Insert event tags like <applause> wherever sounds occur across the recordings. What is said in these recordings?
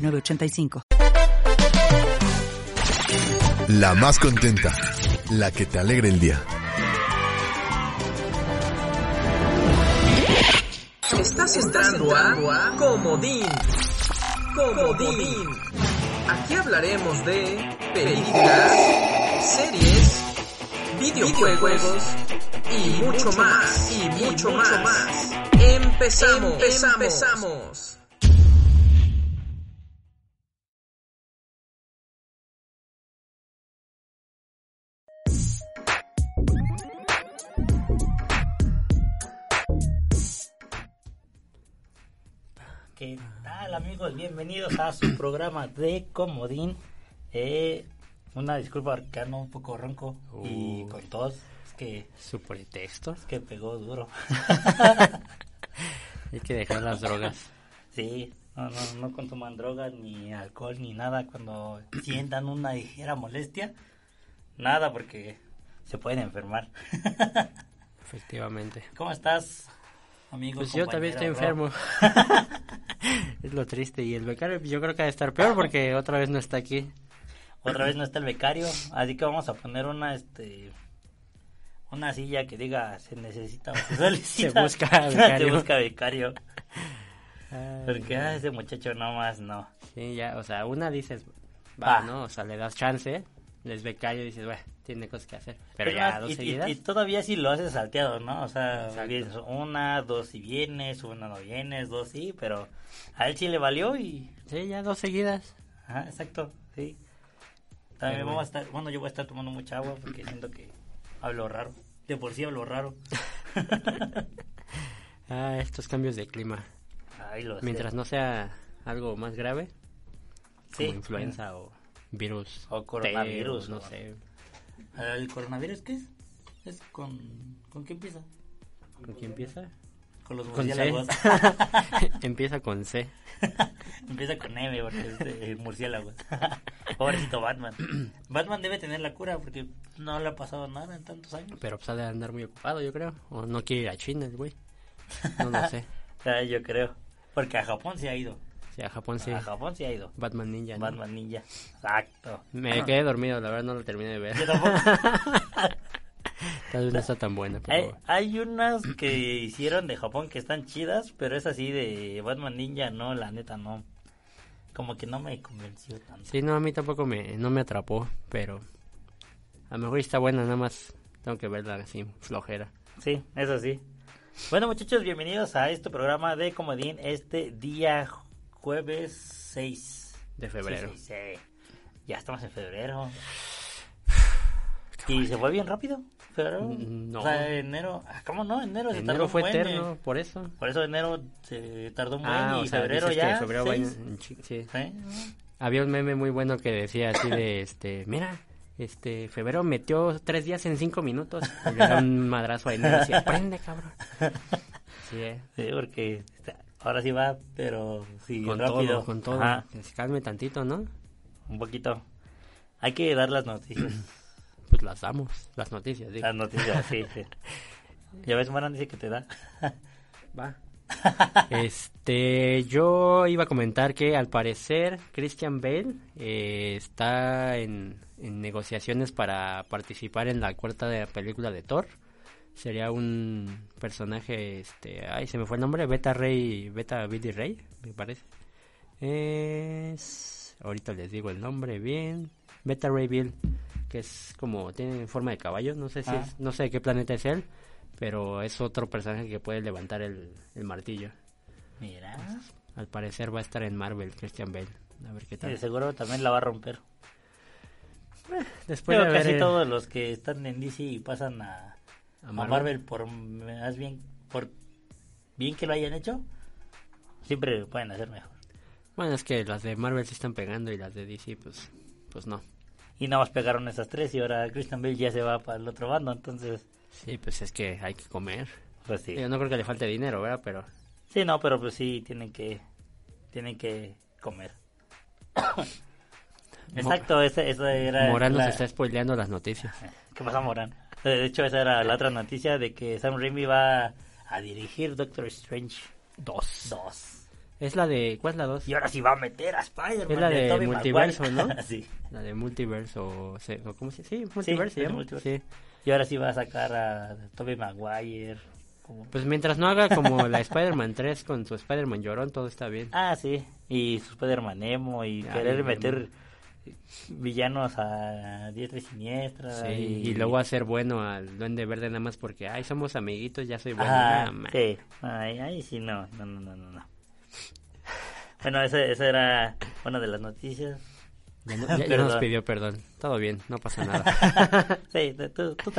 906985. La más contenta, la que te alegra el día. Estás entrando a Comodín. Comodín. Aquí hablaremos de películas, series, videojuegos y mucho más. Y mucho más. Empezamos. Empezamos. ¿Qué tal amigos? Bienvenidos a su programa de Comodín. Eh, una disculpa ando un poco ronco y con tos. Es que, Su pretexto. es que pegó duro. <laughs> Hay que dejar las drogas. sí, no, no, no consuman drogas ni alcohol ni nada cuando sientan una ligera molestia. Nada porque se pueden enfermar. <laughs> Efectivamente. ¿Cómo estás, amigo? Pues yo también estoy enfermo. <laughs> es lo triste. Y el becario yo creo que ha de estar peor porque otra vez no está aquí. Otra vez no está el becario, así que vamos a poner una este una silla que diga se necesita se <laughs> solicita. Se busca <laughs> becario. Se busca becario. Ay, Porque ese muchacho nomás no. Sí, ya, o sea, una dices, Va. va, ¿no? O sea, le das chance, les becario y dices, bueno, tiene cosas que hacer. Pero Es ya, dos y, y- seguidas. y todavía si lo haces salteado, ¿no? O sea, Exacto. una, dos si vienes, una no vienes, dos sí, pero a él sí le valió y... Sí, ya dos seguidas. Ajá, exacto, sí. También Pero vamos a bueno. estar, bueno, yo voy a estar tomando mucha agua porque siento que hablo raro. De por sí hablo raro. <laughs> Ah, estos cambios de clima. Ay, lo sé. Mientras no sea algo más grave, Sí. como influenza o virus. O coronavirus, T, o o- no sé. ¿El coronavirus qué es? ¿Es con, con qué empieza? ¿Con quién empieza? Con los Con murciélagos. <laughs> empieza con C. empieza con M porque es de murciélagos. <laughs> Pobrecito Batman. Batman debe tener la cura porque no le ha pasado nada en tantos años. Pero pues ha de andar muy ocupado, yo creo. O no quiere ir a China el güey. No lo sé. <laughs> Ah, yo creo. Porque a Japón se ha ido. Sí, a Japón sí. A Japón se ha ido. Batman Ninja. ¿no? Batman Ninja. Exacto. Me quedé dormido, la verdad no lo terminé de ver. Yo tampoco. <laughs> Tal vez no está tan buena, Hay, pero... hay unas que hicieron de Japón que están chidas, pero es así de Batman Ninja, no, la neta no. Como que no me convenció tanto. Sí, no, a mí tampoco me, no me atrapó, pero... A lo mejor está buena, nada más tengo que verla así, flojera. Sí, eso sí. Bueno, muchachos, bienvenidos a este programa de Comodín este día jueves 6 De febrero. Sí, sí, sí. Ya estamos en febrero. <sighs> ¿Y se fue bien rápido? ¿Febrero? Mm, no. O sea, enero. ah, ¿Cómo no? Enero se tardó Enero un fue eterno, por eso. Por eso enero se tardó un buen Ah, y o sea, febrero ya. febrero va en- sí. ¿Sí? Había un meme muy bueno que decía así de, este, mira, este, febrero metió tres días en cinco minutos. Y le da un madrazo a enero y decía, prende, cabrón. <laughs> Sí, eh. Sí, porque ahora sí va, pero sí, con rápido. todo, con todo. Ajá, calme tantito, ¿no? un poquito. Hay que dar las noticias. <clears throat> Pues las damos, las noticias, digo. las noticias, sí, <laughs> sí. Ya ves, Maran dice que te da. <laughs> Va. Este, yo iba a comentar que al parecer Christian Bale eh, está en, en negociaciones para participar en la cuarta de película de Thor. Sería un personaje, este, ay, se me fue el nombre, Beta Ray, Beta Billy Ray, me parece. Es, ahorita les digo el nombre bien, Beta Ray Bill, que es como, tiene forma de caballo, no sé si Ah. es, no sé de qué planeta es él, pero es otro personaje que puede levantar el, el martillo. Mira. Al parecer va a estar en Marvel, Christian Bale. A ver qué tal. seguro también la va a romper. Después Pero de casi eh, todos los que están en DC y pasan a, a a Marvel, por más bien por bien que lo hayan hecho, siempre lo pueden hacer mejor. Bueno, es que las de Marvel sí están pegando y las de DC, pues, pues no. Y nada más pegaron esas tres y ahora Christian Bale ya se va para el otro bando, entonces, Sí, pues es que hay que comer. pues sí. Yo no creo que le falte dinero, ¿verdad? Pero Sí, no, pero pues sí, tienen que, tienen que comer. <coughs> Exacto, esa, esa era... Morán nos está spoileando las noticias. ¿Qué pasa, Morán? De hecho, esa era la otra noticia de que Sam Raimi va a dirigir Doctor Strange Dos. 2. Es la de... ¿Cuál es la dos? Y ahora sí va a meter a Spider-Man. Es la de Tobey multiverso, Maguire. ¿no? <laughs> sí. La de Multiverse o... se- o ¿Cómo se Sí, de llama. Multiverse. Sí. Y ahora sí va a sacar a Tobey Maguire. como- Pues mientras no haga como la Spider-Man 3 con su Spider-Man llorón, todo está bien. Ah, sí. Y su Spider-Man Emo y querer meter Nemo. Villanos a diestra y siniestra. Sí, y... y luego hacer bueno al Duende Verde nada más porque, ay, somos amiguitos, ya soy bueno. Ah, sí. Ay, ay, sí, no, no, no, no, no. no. <laughs> Bueno, esa, esa era una de las noticias. Ya, no- <laughs> ya- ya Perdón. nos pidió perdón. Todo bien, no pasa nada. <laughs> sí, tú, tú.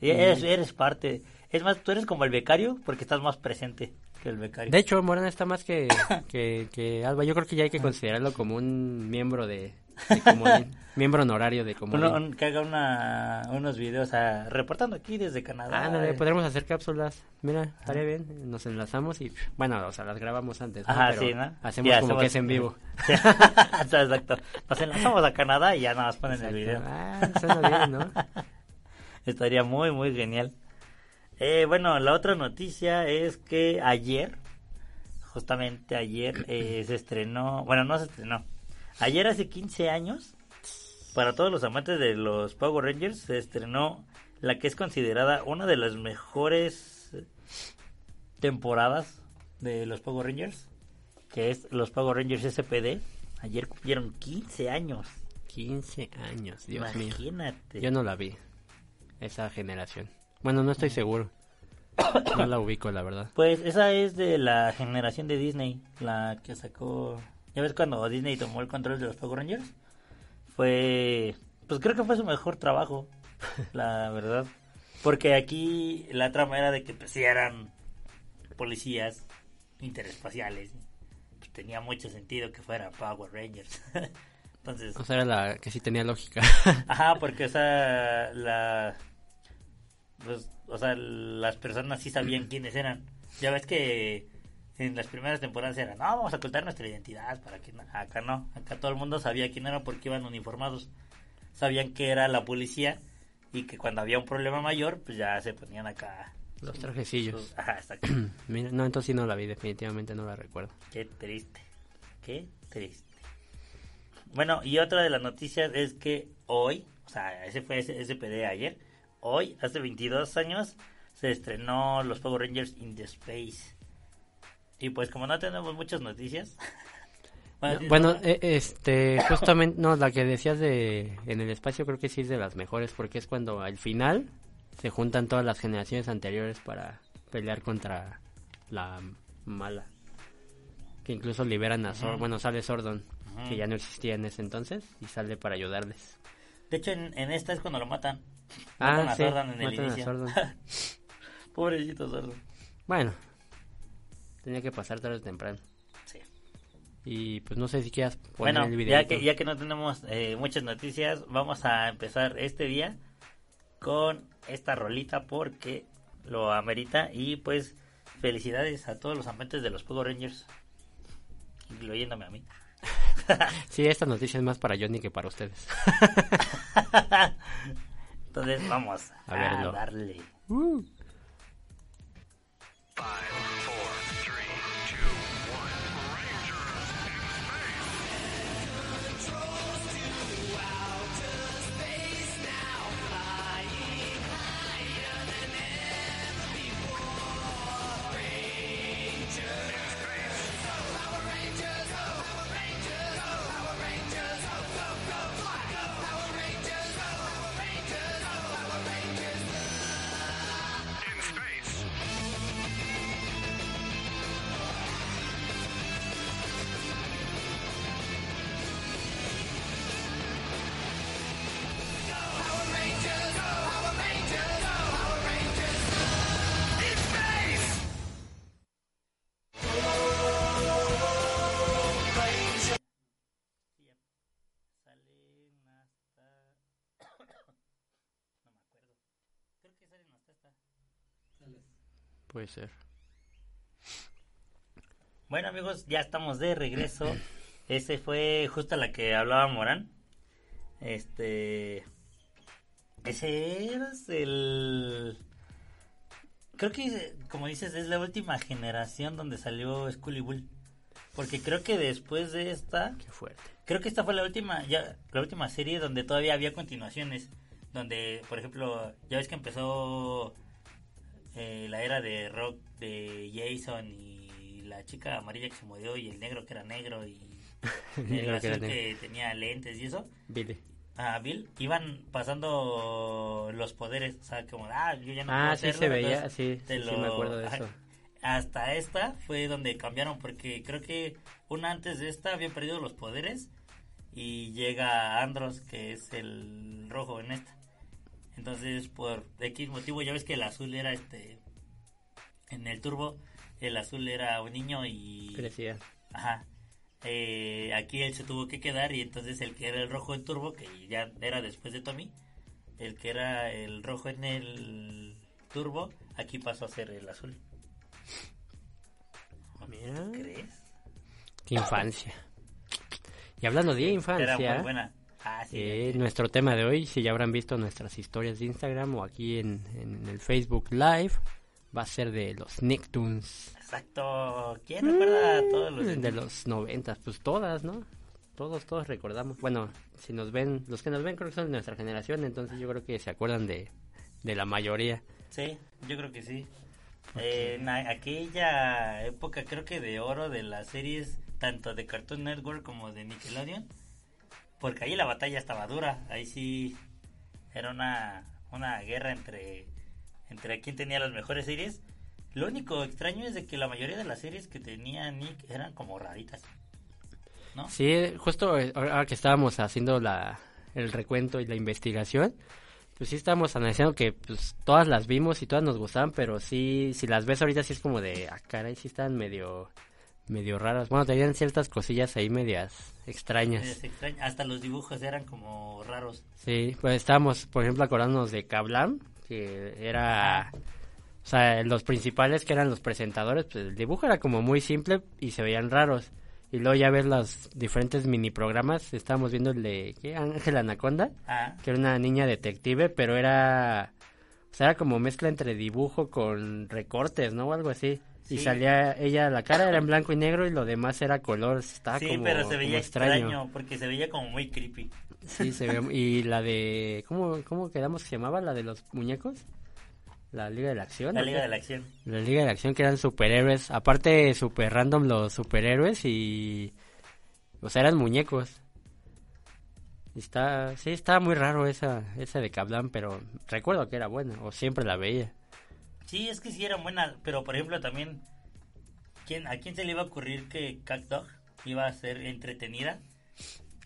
Y Eres, eres parte. Es más, tú eres como el becario porque estás más presente que el becario. De hecho, Morán está más que, que, que Alba. Yo creo que ya hay que considerarlo como un miembro de, <laughs> de Comodín. <laughs> miembro honorario de Comodín. Uno- que haga una, unos videos ah, reportando aquí desde Canadá. Eh. podremos hacer cápsulas. Mira, estaría bien. Nos enlazamos y, bueno, o sea, las grabamos antes. ¿no? Ajá, Pero sí, ¿no? Hacemos Ya, como que es en vivo. <laughs> Exacto. Nos enlazamos a Canadá y ya nada más ponen el video. Ah, suena bien, ¿no? Estaría muy, muy genial. Eh, bueno, la otra noticia es que ayer, justamente ayer, eh, se estrenó, bueno, no se estrenó, ayer hace 15 años, para todos los amantes de los Power Rangers, se estrenó la que es considerada una de las mejores temporadas de los Power Rangers, que es los Power Rangers SPD. Ayer cumplieron 15 años. 15 años, Dios mío. Imagínate. Yo no la vi, esa generación. Bueno, no estoy seguro. No la ubico, la verdad. Pues esa es de la generación de Disney, la que sacó... ¿Ya ves cuando Disney tomó el control de los Power Rangers? Fue... Pues creo que fue su mejor trabajo, <laughs> la verdad. Porque aquí la trama era de que pues eran policías interespaciales. Pues tenía mucho sentido que fueran Power Rangers. <laughs> Entonces... O sea, era la que sí tenía lógica. <laughs> Ajá, porque o sea, la pues, o sea, las personas sí sabían quiénes eran. Ya ves que en las primeras temporadas eran, no, vamos a ocultar nuestra identidad para que no-". acá no, acá todo el mundo sabía quién era porque iban uniformados. Sabían que era la policía y que cuando había un problema mayor, pues ya se ponían acá Los trajecillos. sus- Ajá, exacto. <clears throat> Mira, no, entonces sí no la vi, definitivamente no la recuerdo. Qué triste. Qué triste. Bueno, y otra de las noticias es que hoy, o sea, ese fue ese SPD ayer, hoy, hace 22 años, se estrenó los Power Rangers in the Space. Y pues como no tenemos muchas noticias... ¿tienes <laughs> Bueno, eh, este, justamente, no, la que decías de en el espacio creo que sí es de las mejores porque es cuando al final se juntan todas las generaciones anteriores para pelear contra la mala. Que incluso liberan a Sordon, bueno, sale Sordon, que ya no existía en ese entonces, y sale para ayudarles. De hecho, en, en esta es cuando lo matan. Ah, Matan a sí, Zordon en el matan a inicio. <laughs> Pobrecito Sordon. Bueno, tenía que pasar tarde o temprano. Sí. Y pues no sé si quieras poner Bueno, el ya video. que, ya que no tenemos eh, muchas noticias, vamos a empezar este día con esta rolita porque lo amerita y pues felicidades a todos los amantes de los Power Rangers, incluyéndome a mí. <laughs> Sí, esta noticia es más para Johnny que para ustedes. <laughs> Entonces vamos A a, verlo. darle. Puede ser. Bueno amigos, ya estamos de regreso. <laughs> Ese fue justo la que hablaba Morán. Este... Ese es el... Creo que, como dices, es la última generación donde salió Scully Bull. Porque creo que después de esta... Qué fuerte. Creo que esta fue la última, ya, la última serie donde todavía había continuaciones. Donde, por ejemplo, ya ves que empezó eh, la era de rock de Jason y la chica amarilla que se murió y el negro que era negro y <laughs> el Negro que azul tenía lentes y eso. Billy. A Bill iban pasando los poderes, o sea, como, ah, yo ya no puedo Ah, sí hacerlo, se veía, sí, sí, lo- me acuerdo de eso. Hasta esta fue donde cambiaron, porque creo que una antes de esta habían perdido los poderes y llega Andros, que es el rojo en esta. Entonces, por X motivo, ya ves que el azul era este. En el turbo, el azul era un niño y. Crecía. Ajá. Eh, aquí él se tuvo que quedar y entonces el que era el rojo en turbo, que ya era después de Tommy, el que era el rojo en el turbo, aquí pasó a ser el azul. Mira. ¿Crees? Qué infancia. Y hablando de infancia, Era muy buena. Ah, sí. eh, nuestro tema de hoy, si ya habrán visto nuestras historias de Instagram o aquí en, en el Facebook Live, va a ser de los Nicktoons. Exacto. ¿Quién recuerda a todos los De los noventas, pues todas, ¿no? Todos, todos recordamos. Bueno, si nos ven, los que nos ven creo que son de nuestra generación, entonces yo creo que se acuerdan de, de la mayoría. Sí, yo creo que sí. Eh, en aquella época creo que de oro de las series tanto de Cartoon Network como de Nickelodeon, porque ahí la batalla estaba dura, ahí sí era una, una guerra entre, entre quién tenía las mejores series. Lo único extraño es de que la mayoría de las series que tenía Nick eran como raritas. ¿No? Sí, justo eh, ahora que estábamos haciendo la, el recuento y la investigación, pues sí estábamos analizando que pues todas las vimos y todas nos gustaban, pero sí, si las ves ahorita sí es como de, ah, caray, sí están medio, medio raras. Bueno, tenían ciertas cosillas ahí medias extrañas. Hasta los dibujos eran como raros. Sí, pues estábamos, por ejemplo, acordándonos de Kablam, que era... O sea, los principales que eran los presentadores, pues el dibujo era como muy simple y se veían raros. Y luego ya ves los diferentes mini programas, estábamos viendo el de ¿qué? Ángel Anaconda, Ah, que era una niña detective, pero era o sea, era como mezcla entre dibujo con recortes, ¿no? O algo así. Y salía ella, la cara era en blanco y negro y lo demás era color, estaba sí, como, pero se como veía extraño. porque se veía como muy creepy. Sí, se ve. Y la de. ¿Cómo, ¿Cómo quedamos que se llamaba? ¿La de los muñecos? ¿La Liga de la Acción? La ¿o Liga de la Acción. La Liga de la Acción, que eran superhéroes. Aparte, super random los superhéroes y. O sea, eran muñecos. Está. Sí, estaba muy raro esa, esa de Kablam, pero recuerdo que era buena, o siempre la veía. Sí, es que sí eran buenas, pero por ejemplo también, ¿quién, ¿a quién se le iba a ocurrir que Cat Dog iba a ser entretenida?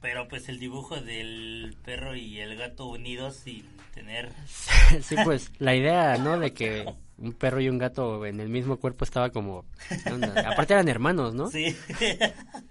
Pero pues el dibujo del perro y el gato unidos sin tener... <laughs> sí, pues la idea, ¿no? De que un perro y un gato en el mismo cuerpo estaba como. Aparte eran hermanos, ¿no? Sí, <laughs>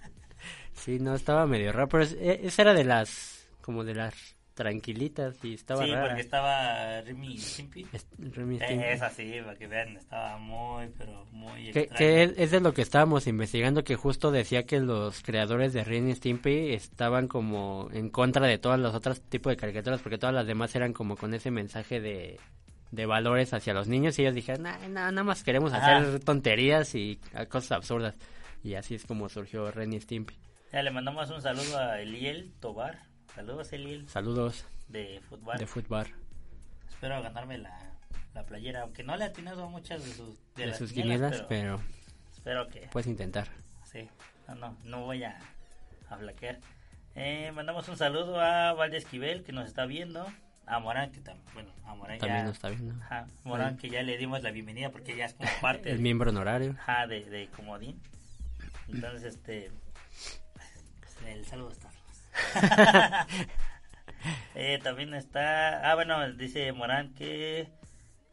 Sí, no, estaba medio raro, pero e- esa era de las, como de las tranquilitas y estaba sí rara. porque estaba Remy Stimpy. Es- Remy Stimpy. Es así, para que vean, estaba muy, pero muy Que, es, es de lo que estábamos investigando, que justo decía que los creadores de Ren y Stimpy estaban como en contra de todos los otros tipos de caricaturas, porque todas las demás eran como con ese mensaje de, de valores hacia los niños, y ellos dijeron, "Nah, nah, nada más queremos Ajá. hacer tonterías y cosas absurdas. Y así es como surgió Ren y Stimpy. Ya le mandamos un saludo a Eliel Tobar. Saludos, Eliel, Saludos de fútbol. de fútbol. Espero ganarme la, la playera, aunque no le he atinado a muchas de sus, de De, las sus quinielas, pero, pero espero que puedes intentar. sí. No, no, no voy a, a flaquear. Eh, mandamos un saludo a Valde Esquivel que nos está viendo, a Morán que también, bueno, a Morán También ya, nos está viendo. ajá, Morán que ya le dimos la bienvenida porque ya es como parte <laughs> El miembro honorario. ajá, de, de Comodín. Entonces, este, el saludo está. <laughs> Eh, también está, ah bueno, dice Morán que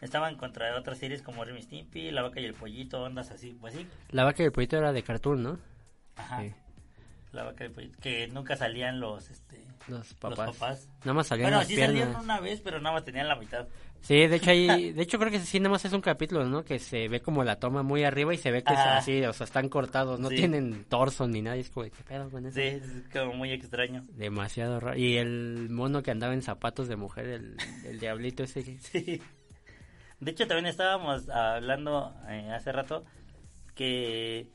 estaban contra otras series como Remy Stimpy, La Vaca y el Pollito, ondas así, pues sí, La vaca y el pollito era de cartoon, ¿no? ajá, Sí. La Vaca y el Pollito, que nunca salían los, este, Los papás. Los papás. Nada más salían Bueno, las sí piernas. una vez, pero nada más tenían la mitad. Sí, de hecho ahí, <laughs> de hecho creo que sí, nada más es un capítulo, ¿no? Que se ve como la toma muy arriba y se ve que es Ajá. así, o sea, están cortados, no Sí. tienen torso ni nada, y es como, ¿qué pedo con eso? Sí, es como muy extraño. Demasiado raro. Y el mono que andaba en zapatos de mujer, el, el diablito ese. <laughs> Sí. De hecho, también estábamos hablando eh, hace rato que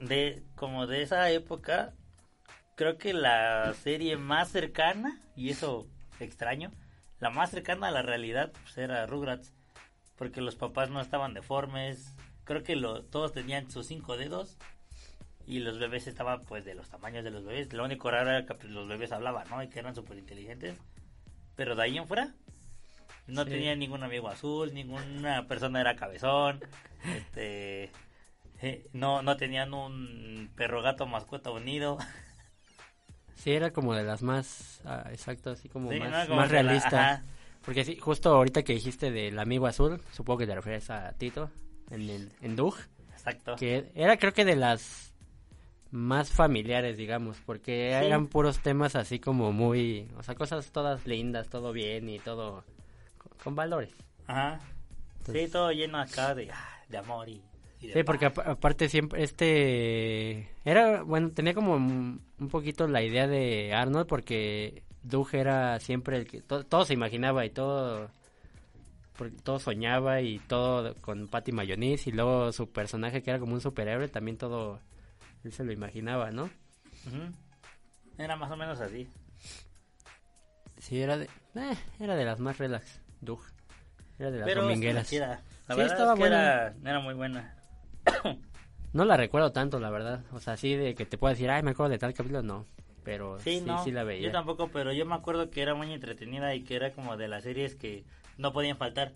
de como de esa época, creo que la serie más cercana, y eso extraño, la más cercana a la realidad pues, era Rugrats, porque los papás no estaban deformes, creo que lo, todos tenían sus cinco dedos y los bebés estaban pues de los tamaños de los bebés. Lo único raro era que pues, los bebés hablaban, ¿no? Y que eran súper inteligentes. Pero de ahí en fuera, no Sí. tenía ningún amigo azul, ninguna persona era cabezón, <laughs> este, eh, no, no tenían un perro gato mascota unido. Sí, era como de las más, ah, exacto, así como Sí, más, ¿no? Como más que la- realista. ajá. Porque sí, justo ahorita que dijiste del amigo azul, supongo que te refieres a Tito, en, el, en Doug, Exacto. que era creo que de las más familiares, digamos, porque Sí. eran puros temas así como muy, o sea, cosas todas lindas, todo bien y todo con, con valores. Ajá. Entonces- sí, todo lleno acá de, ah, de amor y, Sí, porque aparte siempre este era bueno tenía como un poquito la idea de Arnold porque Doug era siempre el que to- todo se imaginaba y todo porque todo soñaba y todo con Patty Mayonnaise y luego su personaje que era como un superhéroe también todo él se lo imaginaba, ¿no? Era más o menos así. Sí, era de eh, era de las más relax, Doug. Era de las Pero domingueras. La Sí, verdad estaba es que buena. era, era muy buena. <coughs> No la recuerdo tanto, la verdad. O sea, así de que te pueda decir, ay, me acuerdo de tal capítulo, no. Pero Sí, sí, no. sí la veía. Yo tampoco, pero yo me acuerdo que era muy entretenida y que era como de las series que no podían faltar.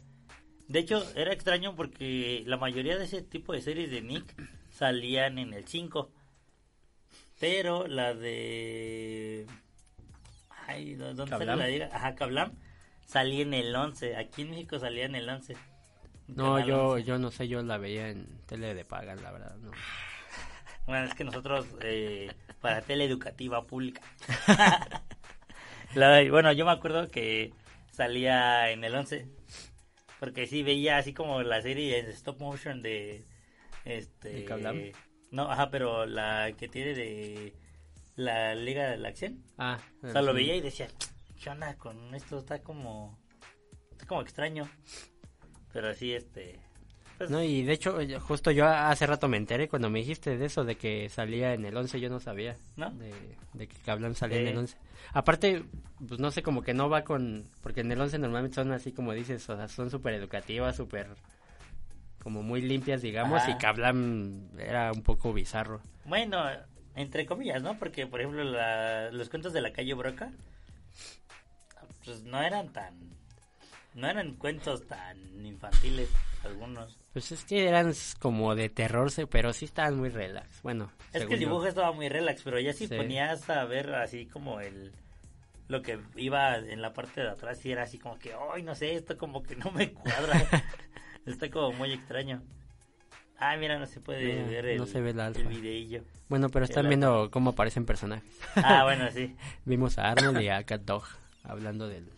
De hecho, era extraño porque la mayoría de ese tipo de series de Nick <coughs> salían en el 5. Pero la de... Ay, ¿dó- ¿dónde sale ¿Kablam? la liga? Ajá, Kablam. Salía en el 11. Aquí en México salía en el 11. No, yo, 11. yo no sé, yo la veía en tele de paga, la verdad, no. <laughs> Bueno, es que nosotros, eh, para tele educativa pública. <laughs> La- bueno, yo me acuerdo que salía en el 11. Porque sí veía así como la serie en stop motion de. Este. ¿De? No, ajá, pero la que tiene de. La Liga de la Acción. Ah, O sea, lo veía y decía, ¿qué onda con esto? Está como. Está como extraño. Pero sí, este. pues, No, y de hecho, justo yo hace rato me enteré cuando me dijiste de eso, de que salía en el 11, yo no sabía. ¿No? De, de que Kablam salía en el 11. Aparte, pues no sé, como que no va con... Porque en el 11 normalmente son así como dices, o sea, son súper educativas, súper... Como muy limpias, digamos, Ajá. y Kablam era un poco bizarro. Bueno, entre comillas, ¿no? Porque, por ejemplo, la- los cuentos de la calle Broca, pues no eran tan... No eran cuentos tan infantiles algunos. Pues es que eran como de terror, pero sí estaban muy relax. Bueno, Es que el yo. dibujo estaba muy relax, pero ya si Sí. ponías a ver así como el... Lo que iba en la parte de atrás y era así como que, ay, no sé, esto como que no me cuadra. <laughs> Está como muy extraño. Ah, mira, no se puede ver el, no se ve el alfa. el videillo. Bueno, pero están El viendo cómo aparecen personajes. Ah, bueno, sí. <laughs> Vimos a Arnold y a Cat Dog hablando del,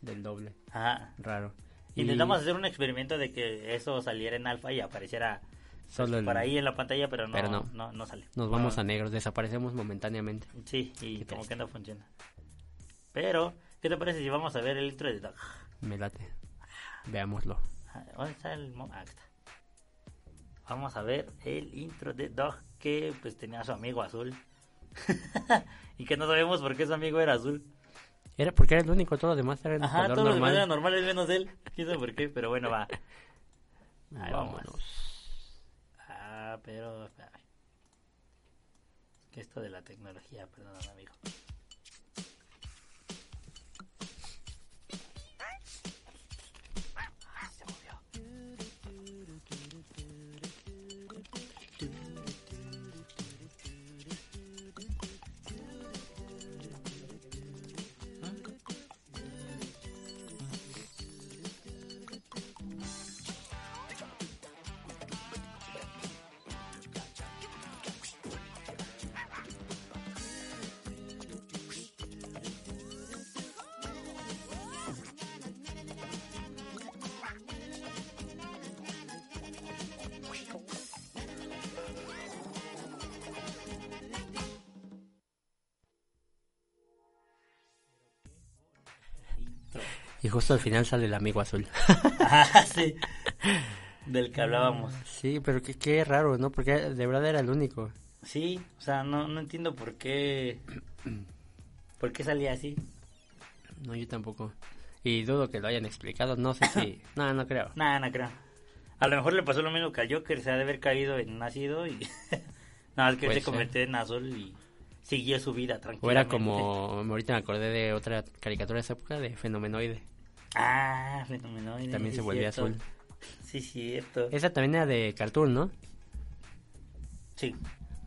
del doble. Ajá. Raro. Y Intentamos hacer un experimento de que eso saliera en alfa y apareciera pues, Solo el- por ahí en la pantalla, pero no, Pero no. no. no, sale. Nos vamos No. a negros, desaparecemos momentáneamente. Sí, y como triste. que no funciona. Pero, ¿qué te parece si vamos a ver el intro de Doug? Me late. Veámoslo. Ah, ¿Dónde está el mo- ah, está. Vamos a ver el intro de Doug que pues tenía a su amigo azul. <laughs> y que no sabemos por qué su amigo era azul. Era porque era el único, todo lo demás era en Ajá, color todos los demás normal. eran normales menos él. Quién sabe por qué, pero bueno, va. Ahí vamos. Vámonos. Ah, pero. que esto de la tecnología, perdón, amigo. Y justo al final sale el amigo azul. Ah, sí. <laughs> Del que hablábamos. Sí, pero qué, qué raro, ¿no? Porque de verdad era el único. Sí, o sea, no, no entiendo por qué. ¿Por qué salía así? No, yo tampoco. Y dudo que lo hayan explicado. No sé si. <laughs> no, no creo. Nada, no creo. A lo mejor le pasó lo mismo que al Joker, se ha de haber caído en nacido y. <laughs> Nada, más que Puede se convirtió en azul y siguió su vida tranquila. O era como. Ahorita me acordé de otra caricatura de esa época, de Fenomenoide. Ah, fenomenoide. También se volvía cierto. azul. <laughs> Sí, cierto. Esa también era de Cartoon, ¿no? Sí.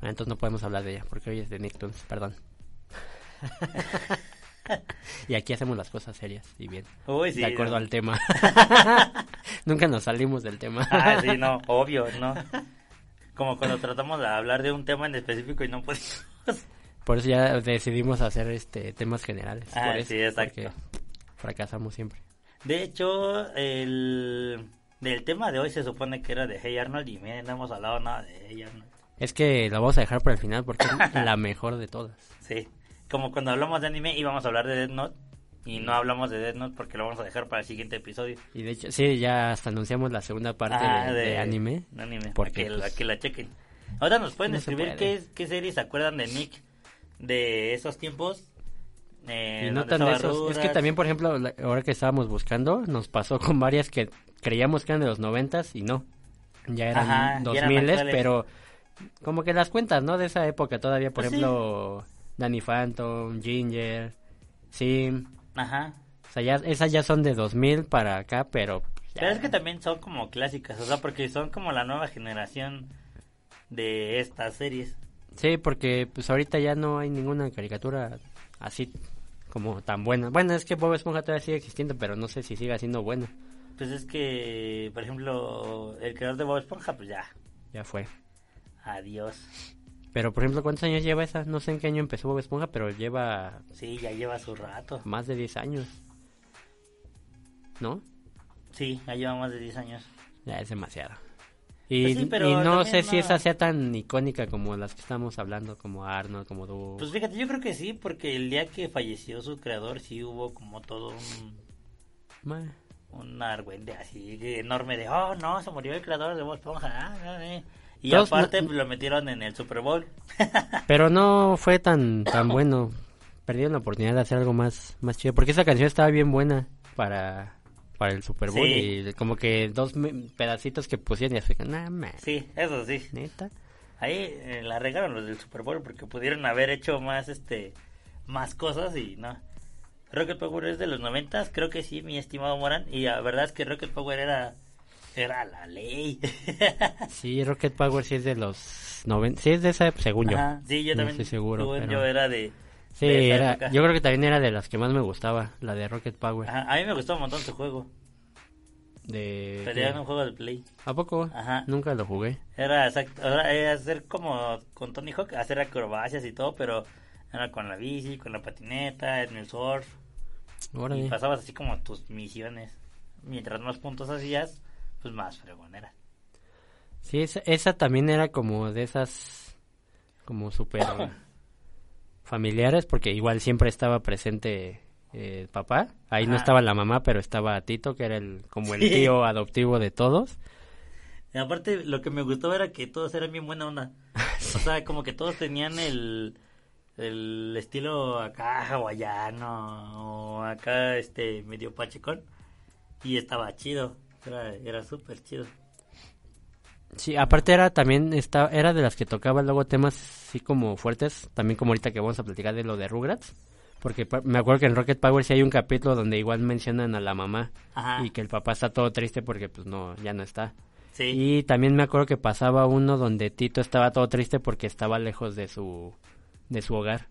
Ah, entonces no podemos hablar de ella, porque hoy es de Nicktoons, perdón. <laughs> y aquí hacemos las cosas serias y bien. Uy, sí. de acuerdo no. al tema. <laughs> Nunca nos salimos del tema. Ah, sí, no, obvio, no. Como cuando tratamos de hablar de un tema en específico y no podíamos. Por eso ya decidimos hacer este temas generales. Ah, por eso, sí, exacto. porque fracasamos siempre. De hecho, el del tema de hoy se supone que era de Hey Arnold y miren, no hemos hablado nada de Hey Arnold. Es que la vamos a dejar para el final porque es <laughs> la mejor de todas. Sí, como cuando hablamos de anime íbamos a hablar de Death Note y no hablamos de Death Note porque lo vamos a dejar para el siguiente episodio. Y de hecho, sí, ya hasta anunciamos la segunda parte Ah, de, de anime. de anime, Porque, que, la, pues, que la chequen. Ahora nos pueden no escribir puede. qué, qué series se acuerdan de Nick de esos tiempos. Eh, Y no tan de esos. Es que también, por ejemplo, la- ahora que estábamos buscando, nos pasó con varias que creíamos que eran de los noventas y no. Ya eran dos miles, pero como que las cuentas, ¿no? De esa época todavía, por Pues sí. ejemplo, Danny Phantom, Ginger, Sim. Ajá. O sea, ya, esas ya son de 2000 para acá, pero... ya- Pero es que también son como clásicas, o sea, porque son como la nueva generación de estas series. Sí, porque pues ahorita ya no hay ninguna caricatura así como tan buena. Bueno, es que Bob Esponja todavía sigue existiendo, pero no sé si sigue siendo buena. Pues es que, por ejemplo, el creador de Bob Esponja, pues ya, Ya fue. adiós. Pero, por ejemplo, ¿cuántos años lleva esa? No sé en qué año empezó Bob Esponja, pero lleva Sí, ya lleva su rato. más de 10 años. ¿No? Sí, ya lleva más de 10 años. Ya es demasiado. Y, Pues sí, pero y no sé si esa sea tan icónica como las que estamos hablando, como Arnold, como Duo. Pues fíjate, yo creo que sí, porque el día que falleció su creador sí hubo como todo un, Ma- un argüente así enorme de, oh no, se murió el creador de Bob Esponja. eh". Y Todos aparte no- pues, lo metieron en el Super Bowl. <laughs> Pero no fue tan tan bueno. Perdieron la oportunidad de hacer algo más, más chido. Porque esa canción estaba bien buena para, para el Super Bowl. Sí. Y como que dos pedacitos que pusieron y así, nah, man, Sí, eso sí. neta. Ahí eh, la regaron los del Super Bowl porque pudieron haber hecho más este más cosas y no. Rocket Power es de los noventas, creo que sí, mi estimado Moran, y la verdad es que Rocket Power era era la ley. <laughs> Sí, Rocket Power sí es de los 90. Sí es de esa según yo. Sí, yo No también. estoy seguro, según pero- yo era de Sí, era, época. yo creo que también era de las que más me gustaba, la de Rocket Power. Ajá, a mí me gustó un montón su juego. De, Pero era un juego de play. ¿A poco? Ajá. Nunca lo jugué. Era exacto, era, hacer como con Tony Hawk, hacer acrobacias y todo, pero era con la bici, con la patineta, en el surf. Órale. Y pasabas así como tus misiones. Mientras más puntos hacías, pues más fregón era. Sí, esa, esa también era como de esas, como súper <coughs> familiares, porque igual siempre estaba presente eh, el papá. Ahí no estaba la mamá, pero estaba Tito, que era el como el tío adoptivo de todos. Y aparte, lo que me gustó era que todos eran bien buena onda. O sea, <laughs> como que todos tenían el, el estilo acá hawaiano o acá este medio pachecón. Y estaba chido. Era, era súper chido. Sí, aparte era también, estaba, era de las que tocaba luego temas así como fuertes, también como ahorita que vamos a platicar de lo de Rugrats. Porque me acuerdo que en Rocket Power sí hay un capítulo donde igual mencionan a la mamá Ajá. y que el papá está todo triste porque pues no, ya no está. Sí. Y también me acuerdo que pasaba uno donde Tito estaba todo triste porque estaba lejos de su de su hogar.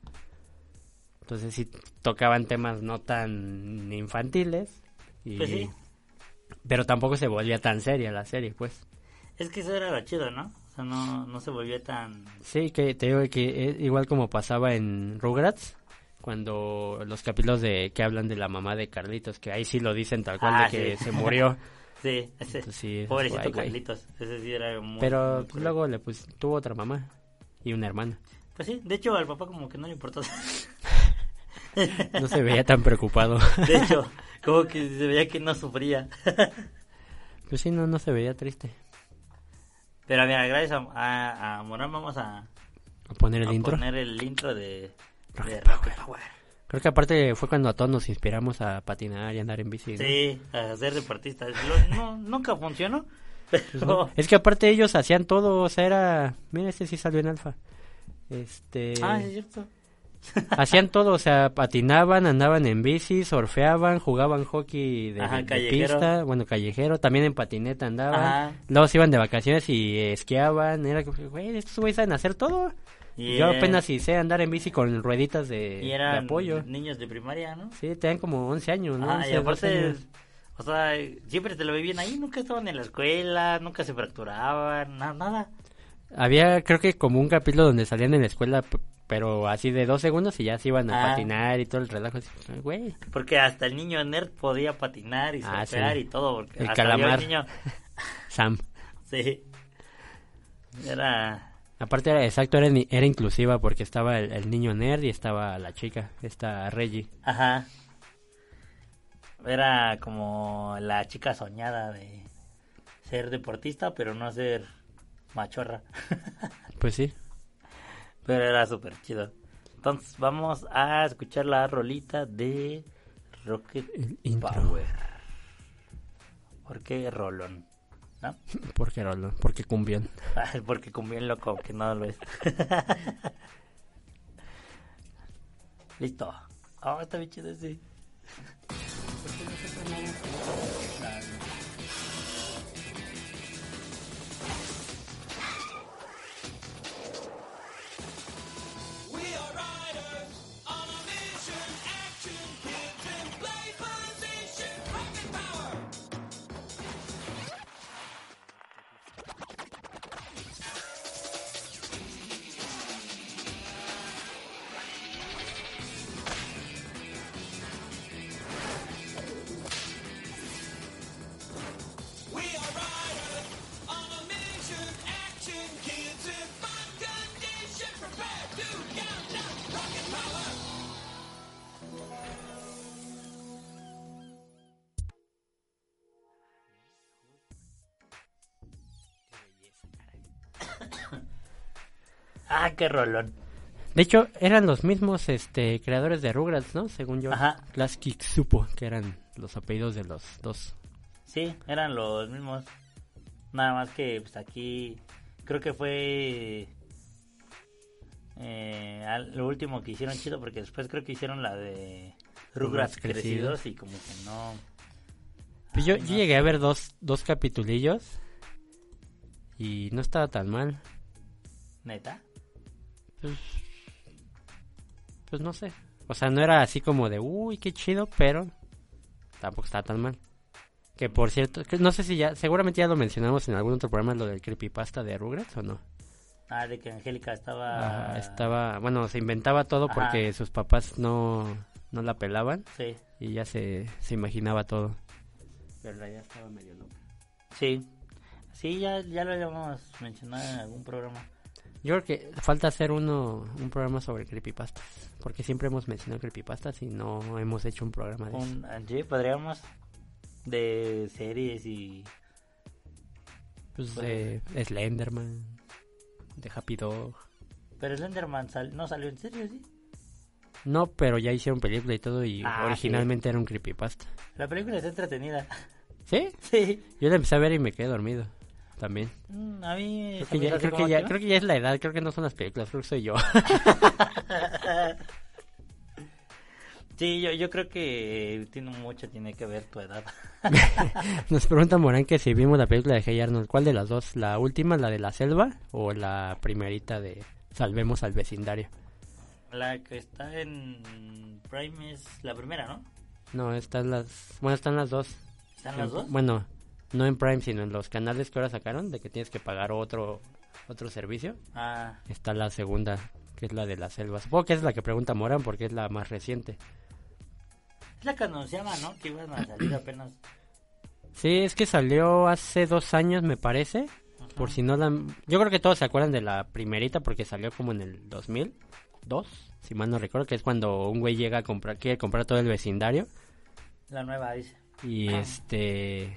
Entonces sí tocaban temas no tan infantiles y Pues sí. pero tampoco se volvía tan seria la serie, pues. Es que eso era lo chido, ¿no? O sea, no, no se volvió tan... Sí, que te digo que es igual como pasaba en Rugrats cuando los capítulos de que hablan de la mamá de Carlitos, que ahí sí lo dicen tal cual Ah, de que sí. se murió. <laughs> Sí, ese. Entonces, sí, Pobrecito fue, ay, güey. Carlitos. Ese sí era muy... Pero muy pues, luego le pues tuvo otra mamá y una hermana. Pues sí, de hecho al papá como que no le importó. <laughs> No se veía tan preocupado. <laughs> De hecho, Como que se veía que no sufría. Pues sí, no, no se veía triste. Pero mira, gracias a, a, a Morán vamos a, A poner el a intro. poner el intro de, de Rocket Rocket Power. Creo que aparte fue cuando a todos nos inspiramos a patinar y andar en bici. ¿no? Sí, a ser deportistas. Lo- no, nunca funcionó. Pues Pero, no. Es que aparte ellos hacían todo, o sea, era... Mira, este sí salió en alfa. Este... Ah, es cierto. Hacían todo, o sea, patinaban, andaban en bici, surfeaban, jugaban hockey de, Ajá, de callejero. pista, bueno, callejero, también en patineta andaban. Ajá. Luego se iban de vacaciones y esquiaban. Era como, güey, estos güeyes saben hacer todo. Y, Yo apenas sé andar en bici con rueditas de, y de eran apoyo. niños de primaria, ¿no? Sí, tenían como 11 años, ¿no? Ah, y 11, 12 aparte, años. o sea, siempre te lo vivían ahí, nunca estaban en la escuela, nunca se fracturaban, nada, nada. Había, creo que como un capítulo donde salían en la escuela, pero así de dos segundos y ya se iban a Ah. patinar y todo el relajo. Güey, Porque hasta el niño nerd podía patinar y Ah, surfear sí. y todo. Porque El hasta calamar. niño, <laughs> Sam. sí. Era, Aparte, era, exacto, era, era inclusiva porque estaba el, el niño nerd y estaba la chica, esta Reggie. ajá. Era como la chica soñada de ser deportista, pero no ser machorra. Pues sí. Pero era súper chido. Entonces vamos a escuchar la rolita de Rocket El intro. Power. ¿Por qué Rolón? ¿No? <laughs> Porque Rolo, <laughs> porque cumbión. Porque con bien loco, que no lo es. <laughs> Listo. Ah, está bien chido ese. Ah, qué rolón. De hecho, eran los mismos este creadores de Rugrats, ¿no? Según yo. Ajá. Klasky supo que eran los apellidos de los dos. Sí, eran los mismos. Nada más que pues aquí creo que fue eh, al- lo último que hicieron chido porque después creo que hicieron la de Rugrats Rugrats crecidos. crecidos y como que no. Pues yo, yo llegué a ver dos, dos capitulillos y no estaba tan mal. Neta. Pues, pues no sé. O sea, no era así como de, uy, qué chido, pero tampoco estaba tan mal. Que por cierto, que no sé si ya, seguramente ya lo mencionamos en algún otro programa, lo del creepypasta de Rugrats o no. Ah, de que Angélica estaba. Ajá, estaba, bueno, se inventaba todo Ajá. porque sus papás no, no la pelaban Sí, y ya se, se imaginaba todo. Pero ya estaba medio loca. sí. Sí, ya, ya lo habíamos mencionado en algún programa. Yo creo que falta hacer uno, un programa sobre creepypastas. Porque siempre hemos mencionado creepypastas y no hemos hecho un programa de eso. Un, sí, podríamos. De series y. Pues de Slenderman, de Happy Dog. Pero Slenderman sal- no salió en serio, ¿sí? No, pero ya hicieron película y todo y Ah, originalmente era un creepypasta. La película está entretenida. ¿Sí? <laughs> Sí. Yo la empecé a ver y me quedé dormido. También. Mm, A mí. Creo que, ya, que creo que ya es la edad, creo que no son las películas, creo que soy yo. <laughs> Sí, yo, yo creo que tiene mucho tiene que ver tu edad. <laughs> Nos pregunta Morán que si vimos la película de Hey Arnold, ¿cuál de las dos? ¿La última, la de la selva o la primerita de Salvemos al vecindario? La que está en Prime es la primera, ¿no? No, están las, bueno, están las dos. ¿Están las dos? Bueno, no en Prime, sino en los canales que ahora sacaron, de que tienes que pagar otro otro servicio. Ah, Está la segunda, que es la de la selva. Supongo que es la que pregunta Morán porque es la más reciente. es la que anunciaban, ¿no? Que iban a salir apenas. Sí, es que salió hace dos años, me parece. Por si no la... Yo creo que todos se acuerdan de la primerita porque salió como en el 2002, si mal no recuerdo, que es cuando un güey llega a comprar, quiere comprar todo el vecindario La nueva, dice. Y este.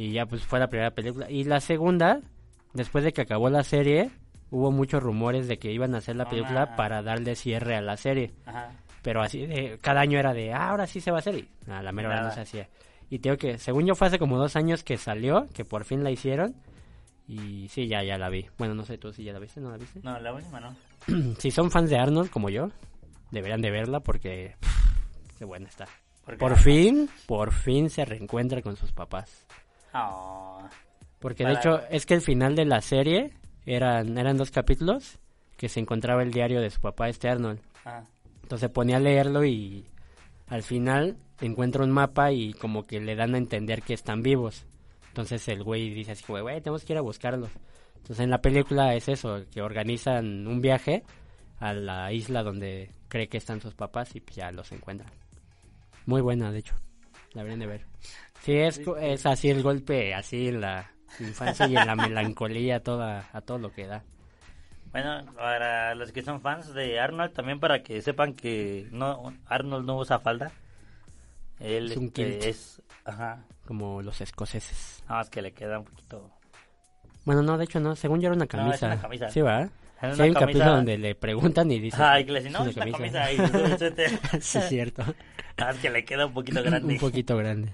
Y ya pues fue la primera película. Y la segunda, después de que acabó la serie, hubo muchos rumores de que iban a hacer la película Una- para darle cierre a la serie. Ajá. Pero así, de, cada año era de, ah, ahora sí se va a hacer. Y a la mera hora no se hacía. Y te digo que, según yo, fue hace como dos años que salió, que por fin la hicieron. Y sí, ya, ya la vi. Bueno, no sé tú si ya la viste, ¿no la viste? No, la última no. <clears throat> si son fans de Arnold, como yo, deberían de verla porque, pff, qué buena está. Por fin, por fin se reencuentra con sus papás. Oh. Porque de hecho es que el final de la serie eran, eran dos capítulos que se encontraba el diario de su papá, este Arnold. Ah. Entonces ponía a leerlo y al final encuentra un mapa y como que le dan a entender que están vivos. Entonces el güey dice así como, güey, tenemos que ir a buscarlos. Entonces en la película es eso, que organizan un viaje a la isla donde cree que están sus papás y pues ya los encuentran. Muy buena, de hecho. La deberían de ver. Sí, es, es así el golpe, así en la infancia y en la melancolía toda, a todo lo que da. Bueno, para los que son fans de Arnold, también para que sepan que no Arnold no usa falda. Él Es un este, es... Ajá. Como los escoceses. Nada más que le queda un poquito... Bueno, no, de hecho no, según yo era una No, es camisa. una camisa. Sí, va. Sí, hay un camisa- capítulo donde le preguntan y dice. Ay, que le dicen, no, "Sí, es una camisa. Sube el suéter. sí, es cierto. <laughs> Más que le queda un poquito <laughs> grande. un poquito grande.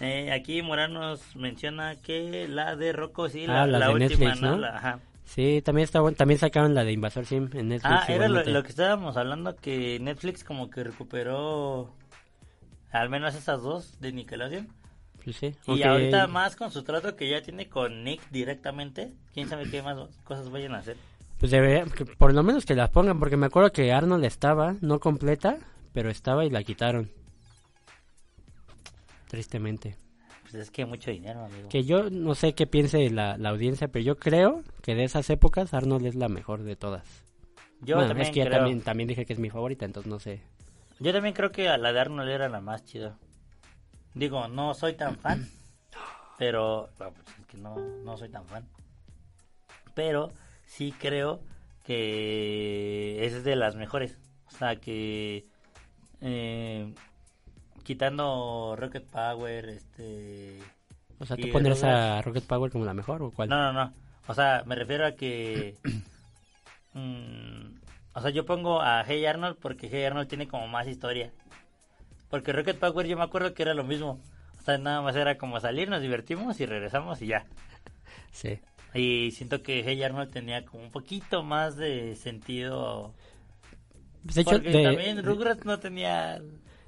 Eh, aquí Morán nos menciona que la de Rocco, sí, Ah, la, las la de última, Netflix, ¿no? La- ajá. Sí, también está bueno. También sacaron la de Invasor Sim en Netflix. Ah, era lo, lo que estábamos hablando, que Netflix como que recuperó al menos esas dos de Nickelodeon. Pues sí. Y ahorita más con su trato que ya tiene con Nick directamente, quién sabe qué más cosas vayan a hacer. Pues debería, que por lo menos que las pongan, porque me acuerdo que Arnold estaba, no completa, pero estaba y la quitaron. Tristemente. Pues es que mucho dinero, amigo. Que yo no sé qué piense la, la audiencia, pero yo creo que de esas épocas Arnold es la mejor de todas. Yo Bueno, también es que ya creo. también, también dije que es mi favorita, entonces no sé. Yo también creo que a la de Arnold era la más chida. Digo, no soy tan fan, <clears throat> pero bueno, pues es que no, no soy tan fan. Pero sí creo que es de las mejores. O sea que eh, quitando Rocket Power, este O sea, ¿tú pondrías a Rocket Power como la mejor o cuál? no, no, no. O sea, me refiero a que. <clears throat> mm, o sea, yo pongo a Hey Arnold porque Hey Arnold tiene como más historia. Porque Rocket Power yo me acuerdo que era lo mismo. O sea, nada más era como salir, nos divertimos y regresamos y ya. Sí. Y siento que Hey Arnold tenía como un poquito más de sentido. Pues, de hecho, porque de- también Rugrats no tenía.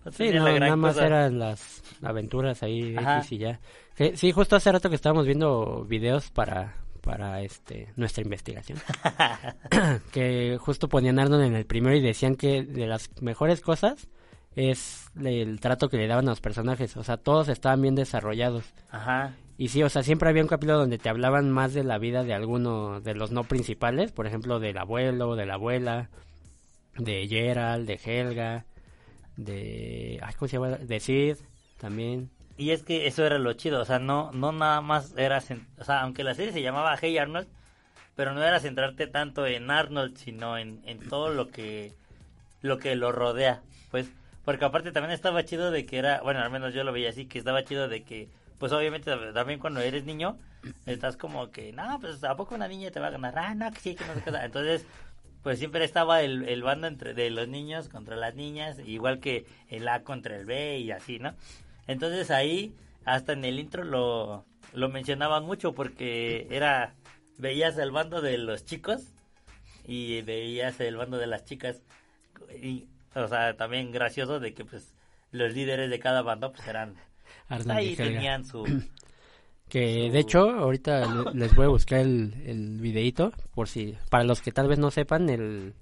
No Sí, tenía no, la gran nada más cosa. eran las aventuras ahí. X y ya. Que- sí, justo hace rato que estábamos viendo videos para para este nuestra investigación. <laughs> que justo ponían Arnold en el primero y decían que de las mejores cosas es el trato que le daban a los personajes, o sea, todos estaban bien desarrollados. Ajá. Y sí, o sea, siempre había un capítulo donde te hablaban más de la vida de alguno de los no principales, por ejemplo, del abuelo, de la abuela, de Gerald, de Helga, de... Ay, ¿Cómo se llama? De Sid, también. Y es que eso era lo chido, o sea, no, no nada más era, o sea, aunque la serie se llamaba Hey Arnold, pero no era centrarte tanto en Arnold, sino en, en todo lo que, lo que lo rodea, pues, porque aparte también estaba chido de que era, bueno, al menos yo lo veía así, que estaba chido de que, pues obviamente también cuando eres niño, estás como que, no, pues, ¿a poco una niña te va a ganar? Ah, no, que sí, que no qué, entonces, pues siempre estaba el, el bando entre de los niños contra las niñas, igual que el A contra el B y así, ¿no? Entonces ahí, hasta en el intro lo, lo mencionaban mucho porque era, veías el bando de los chicos y veías el bando de las chicas. Y, o sea, también gracioso de que pues los líderes de cada bando pues eran, Ahí tenían su... <clears throat> Que su- de hecho, ahorita le- les voy a buscar el, el videíto, por si, para los que tal vez no sepan el,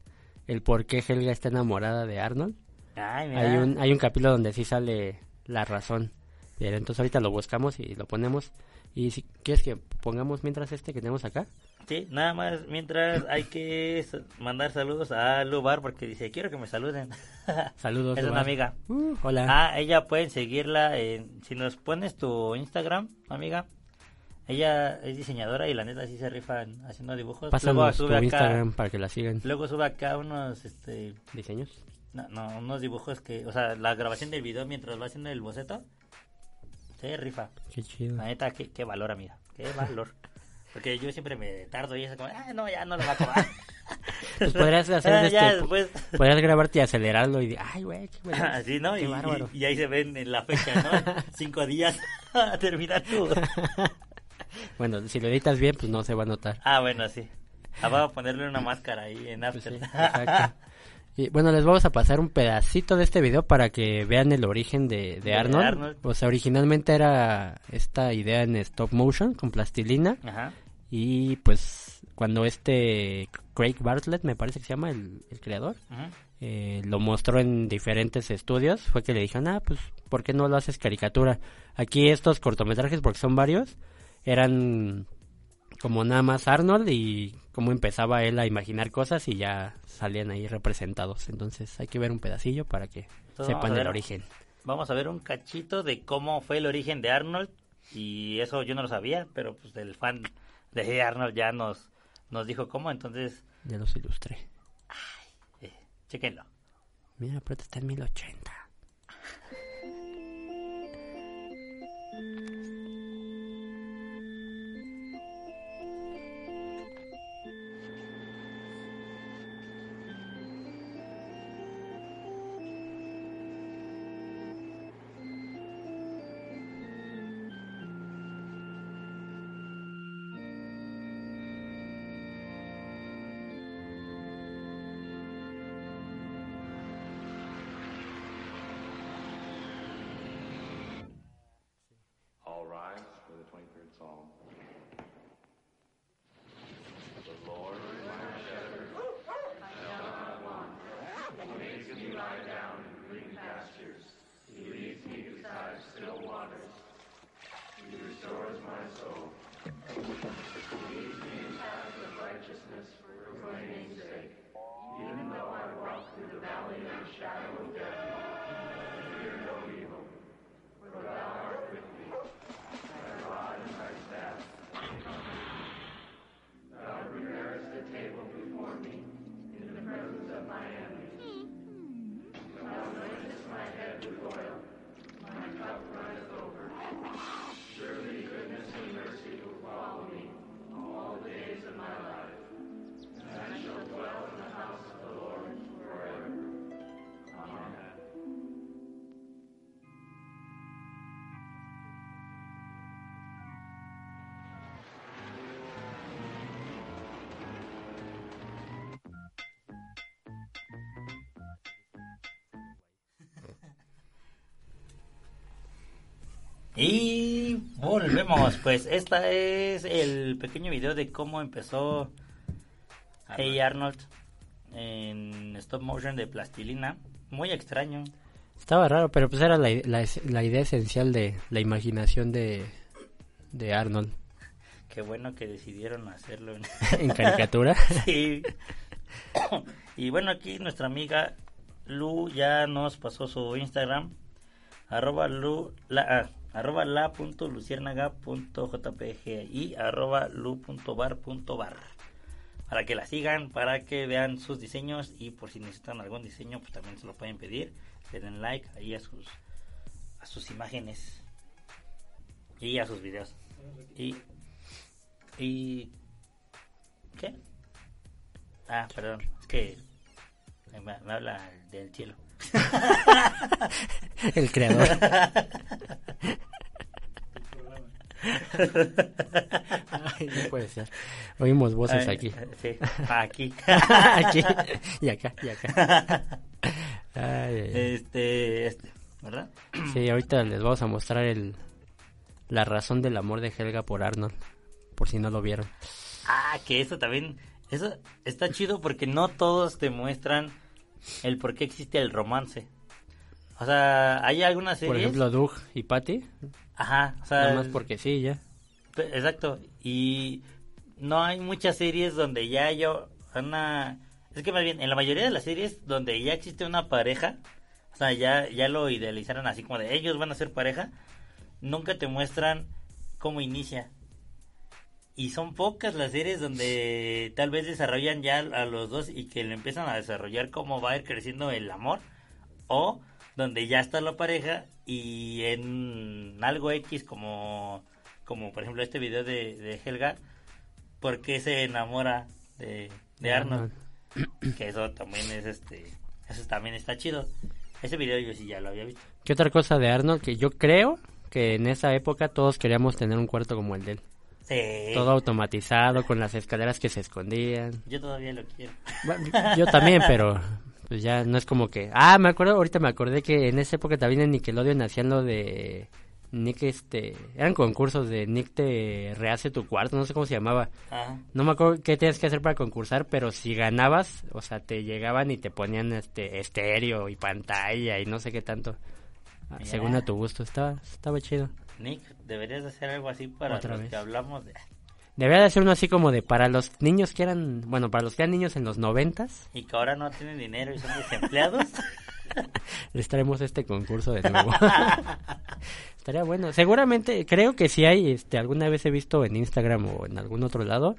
el por qué Helga está enamorada de Arnold. Ay, mira. Hay un, hay un capítulo donde sí sale la razón. Pero entonces ahorita lo buscamos y lo ponemos. Y si quieres que pongamos mientras este que tenemos acá. Sí, nada más, mientras hay que mandar saludos a Lubar porque dice, quiero que me saluden. <laughs> Saludos. es una amiga. Uh, hola. Ah, ella pueden seguirla en, si nos pones tu Instagram, amiga. Ella es diseñadora y la neta sí se rifa en- haciendo dibujos. Pásanos tu sube acá, Instagram para que la sigan. luego sube acá unos este Diseños. No, no, unos dibujos que, o sea, la grabación del video mientras va haciendo el boceto, se rifa. Qué chido. La neta, qué, qué valor, amiga, qué valor. <laughs> Porque yo siempre me tardo y es como, ah, no, ya no lo va a acabar. <laughs> Pues podrías hacer Ah, ya este, podrías grabarte y acelerarlo y ay, güey, qué bueno. <laughs> Así, ¿no? Qué Y, bárbaro. y- y ahí se ven en la fecha, ¿no? <laughs> Cinco días a terminar tu... Bueno, si lo editas bien, pues no se va a notar. Ah, bueno, sí. Ah, vamos a ponerle una máscara ahí en Pues After. sí, exacto. Y bueno, les vamos a pasar un pedacito de este video para que vean el origen de, de De Arnold. Arnold. O sea, originalmente era esta idea en stop motion con plastilina. Ajá. Y pues cuando este Craig Bartlett, me parece que se llama el, el creador, eh, lo mostró en diferentes estudios, fue que le dijeron, ah, pues, ¿por qué no lo haces caricatura? Aquí estos cortometrajes, porque son varios, eran como nada más Arnold y cómo empezaba él a imaginar cosas y ya salían ahí representados. Entonces hay que ver un pedacillo para que Entonces, sepan el origen. Vamos a ver un cachito de cómo fue el origen de Arnold. Y eso yo no lo sabía, pero pues el fan de Arnold ya nos, nos dijo cómo. Entonces, Ya los ilustré. eh, chéquenlo. Mira, pero está en 1080. Y volvemos, pues esta es el pequeño video de cómo empezó Hey Arnold en stop motion de plastilina. Muy extraño. Estaba raro, pero pues era la, la, la idea esencial de la imaginación de, de Arnold <laughs> Qué bueno que decidieron hacerlo en... <laughs> en caricatura. <laughs> Sí. <coughs> y bueno, aquí nuestra amiga Lu ya nos pasó su Instagram. Arroba Lu, la, ah, arroba la punto luciérnaga punto jpg y arroba lu punto bar punto bar. Para que la sigan, para que vean sus diseños y por si necesitan algún diseño, pues también se lo pueden pedir. Le den like ahí a sus, a sus imágenes y a sus videos. Y, y ¿Qué? Ah, perdón, es que me, me habla del cielo. <laughs> El creador. <laughs> Ay, no puede ser. Oímos voces Ay, aquí. Sí, aquí. <laughs> aquí y acá y acá. Ay. Este, este, ¿verdad? Sí, ahorita les vamos a mostrar el la razón del amor de Helga por Arnold, por si no lo vieron. Ah, que eso también, eso está chido porque no todos te muestran el por qué existe el romance. O sea, hay algunas Por series. ejemplo, Doug y Patty, ajá, o sea, nada más porque sí, ya. Exacto. Y no hay muchas series donde ya yo una es que más bien en la mayoría de las series donde ya existe una pareja, o sea, ya ya lo idealizaron así como de ellos van a ser pareja, nunca te muestran cómo inicia. Y son pocas las series donde tal vez desarrollan ya a los dos y que le empiezan a desarrollar cómo va a ir creciendo el amor. O donde ya está la pareja y en algo X como, como por ejemplo este video de, de Helga, ¿por qué se enamora de, de Arnold? Que eso también es este, eso también está chido. Ese video yo sí ya lo había visto. ¿Qué otra cosa de Arnold? Que yo creo que en esa época todos queríamos tener un cuarto como el de él. Sí. Todo automatizado, con las escaleras que se escondían. Yo todavía lo quiero. Bueno, Yo también, pero <laughs> pues ya no es como que... Ah, me acuerdo, ahorita me acordé que en esa época también en Nickelodeon hacían lo de... Nick, este... Eran concursos de Nick te rehace tu cuarto, no sé cómo se llamaba. Ajá. No me acuerdo qué tenías que hacer para concursar, pero si ganabas, o sea, te llegaban y te ponían este estéreo y pantalla y no sé qué tanto. Ah, Mira. Según a tu gusto, estaba, estaba chido. Nick, deberías de hacer algo así para Otra los vez. que hablamos de... Debería de ser uno así como de para los niños que eran, bueno, para los que eran niños en los noventas, Y que ahora no tienen dinero y son desempleados. <laughs> les traemos este concurso de nuevo. <laughs> Estaría bueno. Seguramente, creo que si hay, este, alguna vez he visto en Instagram o en algún otro lado,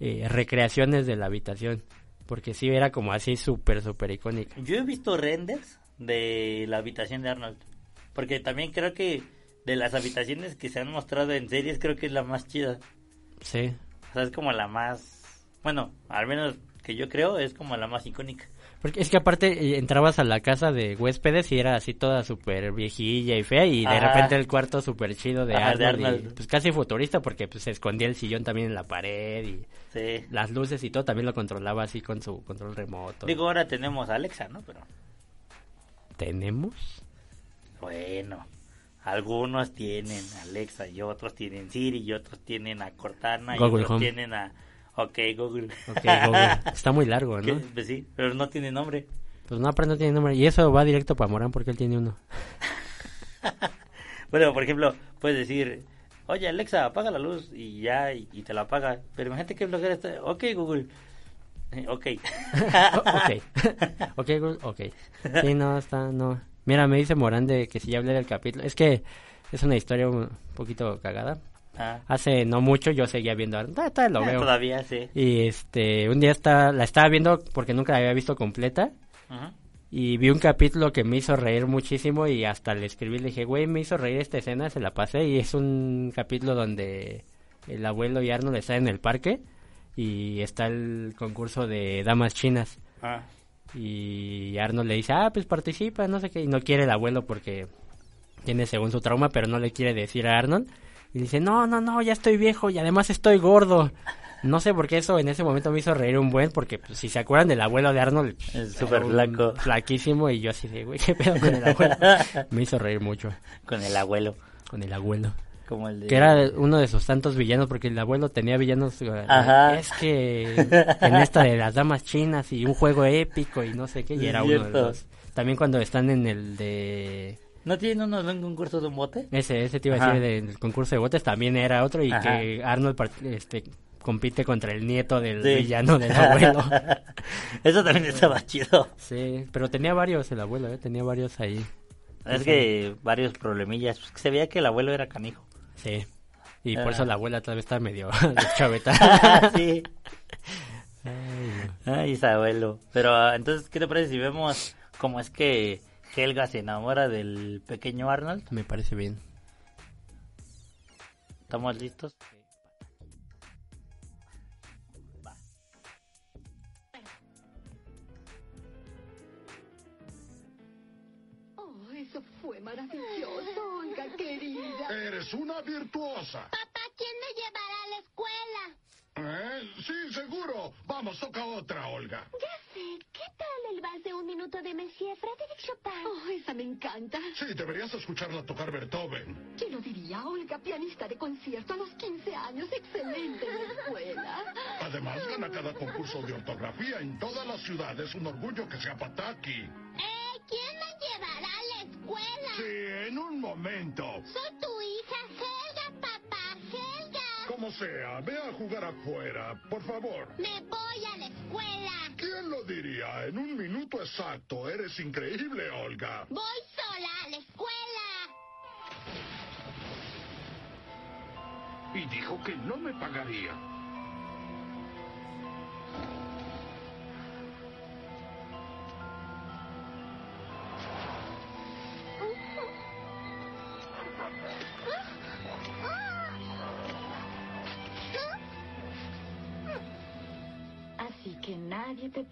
eh, recreaciones de la habitación. Porque sí era como así súper, súper icónica. Yo he visto renders de la habitación de Arnold. Porque también creo que de las habitaciones que se han mostrado en series, creo que es la más chida. Sí. O sea, es como la más... Bueno, al menos que yo creo, es como la más icónica. Porque es que aparte eh, entrabas a la casa de huéspedes y era así toda súper viejilla y fea y de Ajá. repente el cuarto súper chido de, Ajá, Arnold, de y, pues casi futurista porque pues se escondía el sillón también en la pared y Sí. las luces y todo también lo controlaba así con su control remoto. Digo, ahora tenemos a Alexa, ¿no? Pero ¿Tenemos? bueno, algunos tienen Alexa y otros tienen Siri y otros tienen a Cortana y otros Home. tienen a... Ok, Google. Ok, Google. <laughs> Está muy largo, ¿no? pues sí, pero no tiene nombre. Pues no, pero no tiene nombre. Y eso va directo para Morán porque él tiene uno. <laughs> Bueno, por ejemplo, puedes decir, oye Alexa, apaga la luz y ya, y, y te la apaga. Pero imagínate que flojera está. Ok, Google. Eh, Ok. <laughs> ok. ok, Google, ok. Sí, no, está, no. Mira, me dice Morán de que si ya hablé del capítulo. Es que es una historia un poquito cagada. Ah, Hace no mucho yo seguía viendo. Ah, todavía lo veo. Todavía sí. Y este, un día está, la estaba viendo porque nunca la había visto completa. Ujú. Y vi un capítulo que me hizo reír muchísimo y hasta le escribí, le dije, güey, me hizo reír esta escena, se la pasé. Y es un capítulo donde el abuelo y Arnold están en el parque y está el concurso de damas chinas. Ah, Y Arnold le dice, ah, pues participa, no sé qué. Y no quiere el abuelo porque tiene según su trauma, pero no le quiere decir a Arnold. Y dice, no, no, no, ya estoy viejo y además estoy gordo. No sé por qué eso en ese momento me hizo reír un buen, porque pues, si se acuerdan del abuelo de Arnold, Es súper flaco. Flaquísimo y yo así de, güey, qué pedo con el abuelo. <laughs> me hizo reír mucho con el abuelo. con el abuelo. Como el de... Que era uno de sus tantos villanos, porque el abuelo tenía villanos. eh, Ajá. Es que en esta de las damas chinas y un juego épico y no sé qué, y era uno de los. También cuando están en el de. ¿No tienen unos en un concurso de un bote? Ese, ese te iba a decir del concurso de botes, también era otro y Ajá. que Arnold este, compite contra el nieto del Sí. villano del <laughs> abuelo. Eso también estaba chido. sí, pero tenía varios el abuelo, ¿eh? tenía varios ahí. Es que varios problemillas. Pues, se veía que el abuelo era canijo. Sí. Y por Ah. eso la abuela tal vez está medio <laughs> chaveta. <laughs> sí. Ay, abuelo. Pero ah, entonces, ¿qué te parece si vemos cómo es que Helga se enamora del pequeño Arnold? Me parece bien. ¿Estamos listos? Eres una virtuosa. Papá, ¿quién me llevará a la escuela? ¿Eh? Sí, seguro. Vamos, toca otra, Olga. Ya sé, ¿qué tal el vals de un minuto de Monsieur Frédéric Chopin? Oh, esa me encanta. Sí, deberías escucharla tocar Beethoven. ¿Quién lo diría? Olga, pianista de concierto a los 15 años, excelente en la escuela. Además, gana cada concurso de ortografía en toda la ciudad. Es un orgullo que sea Pataki. Eh, ¿quién me llevará a la escuela? Sí, en un momento. Soy tu hija Helga, papá, Helga. Como sea, ve a jugar afuera, por favor. Me voy a la escuela. ¿Quién lo diría? En un minuto exacto. Eres increíble, Olga. Voy sola a la escuela. y dijo que no me pagaría.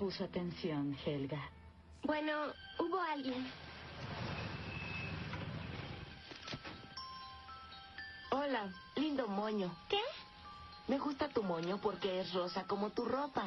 Puso atención, Helga. Bueno, hubo alguien. Hola, lindo moño. ¿Qué? Me gusta tu moño porque es rosa como tu ropa.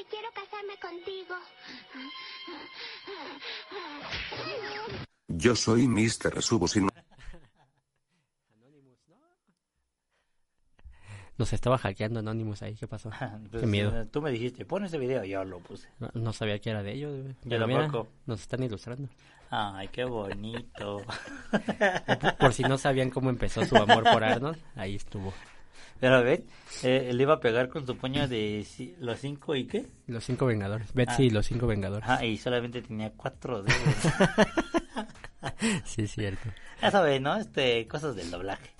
Y quiero casarme contigo. Yo soy Mr. Subusino. Nos estaba hackeando Anonymous ahí, ¿qué pasó? Pues, <laughs> Qué miedo. eh, Tú me dijiste, pon ese video, yo lo puse. No, no sabía que era de ellos. Pero mira, nos están ilustrando. Ay, qué bonito. Por, <laughs> por si no sabían cómo empezó su amor por Arnold, ahí estuvo. Pero ven, eh, le iba a pegar con su puño de los cinco y qué? Los cinco vengadores. Betsy Ah. y los cinco vengadores. Ah, y solamente tenía cuatro dedos. <laughs> sí, es cierto. ya sabes, ¿no? Este, cosas del doblaje.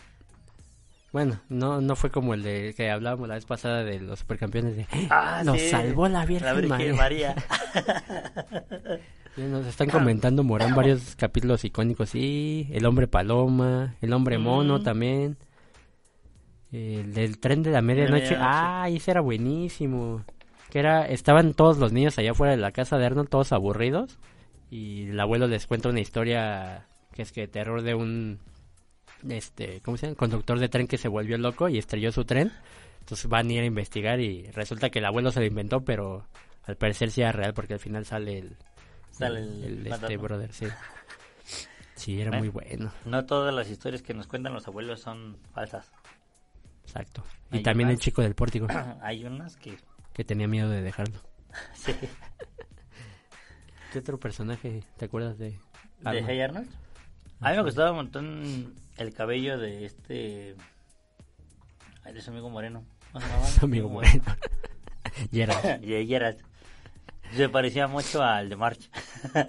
Bueno, no, no fue como el de que hablábamos la vez pasada de los supercampeones de Ah, nos sí. salvó la Virgen, La Virgen María. <laughs> Nos están comentando Morán varios capítulos icónicos, sí, el hombre paloma, el hombre mono Mm. también, el del tren de la medianoche, ah, ese era buenísimo, que era, estaban todos los niños allá afuera de la casa de Arnold, todos aburridos, y el abuelo les cuenta una historia que es que terror de un, este, ¿cómo se llama? Conductor de tren que se volvió loco y estrelló su tren, entonces van a ir a investigar y resulta que el abuelo se lo inventó, pero al parecer sí era real porque al final sale el, Sale el el, este brother, sí. Sí, era muy bueno. No todas las historias que nos cuentan los abuelos son falsas. Exacto. Y Hay también el chico del pórtico, <clears throat> Hay unas que... que tenía miedo de dejarlo. <laughs> Sí. ¿Qué otro personaje te acuerdas de ¿De? Hey Arnold? A mí me gustaba un montón el cabello de este... Ay, de su amigo Moreno. <laughs> Su amigo Moreno. <laughs> Gerard. Se parecía mucho al de March.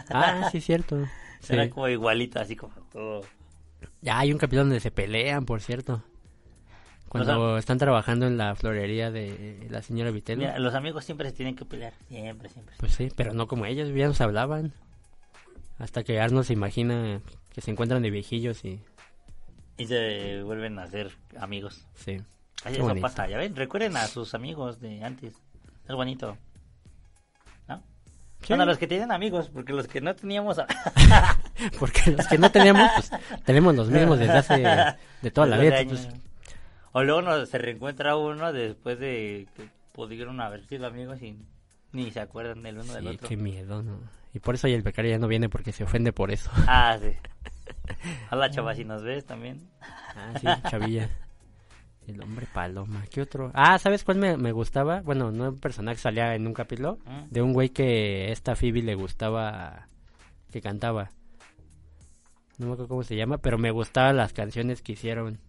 Ah, sí, cierto. Sí. Era como igualito, así como todo... Ya hay un capítulo donde se pelean, por cierto. Cuando están trabajando en la florería de la señora Vitello. Mira, los amigos siempre se tienen que pelear. Siempre, siempre. Pues sí, pero no como ellos, ya nos hablaban. Hasta que Arnold se imagina que se encuentran de viejillos y... Y se vuelven a ser amigos. Sí. Ay, eso bonito. pasa, ya ven, recuerden a sus amigos de antes. Es bonito. ¿No? Sí. Bueno, los que tienen amigos, porque los que no teníamos... <laughs> Porque los que no teníamos, pues tenemos los mismos desde hace... de toda la Desde vida. años. O luego no, se reencuentra uno después de que pudieron haber sido amigos y ni se acuerdan del uno del sí, otro. qué miedo, ¿no? Y por eso el becario ya no viene porque se ofende por eso. Ah, sí. <laughs> Hola, chava, si nos ves también. Ah, sí, chavilla. El hombre paloma. ¿Qué otro? Ah, ¿sabes cuál me, me gustaba? Bueno, no un personaje salía en un capítulo. ¿Mm? De un güey que esta Phoebe le gustaba que cantaba. No me acuerdo cómo se llama, pero me gustaban las canciones que hicieron.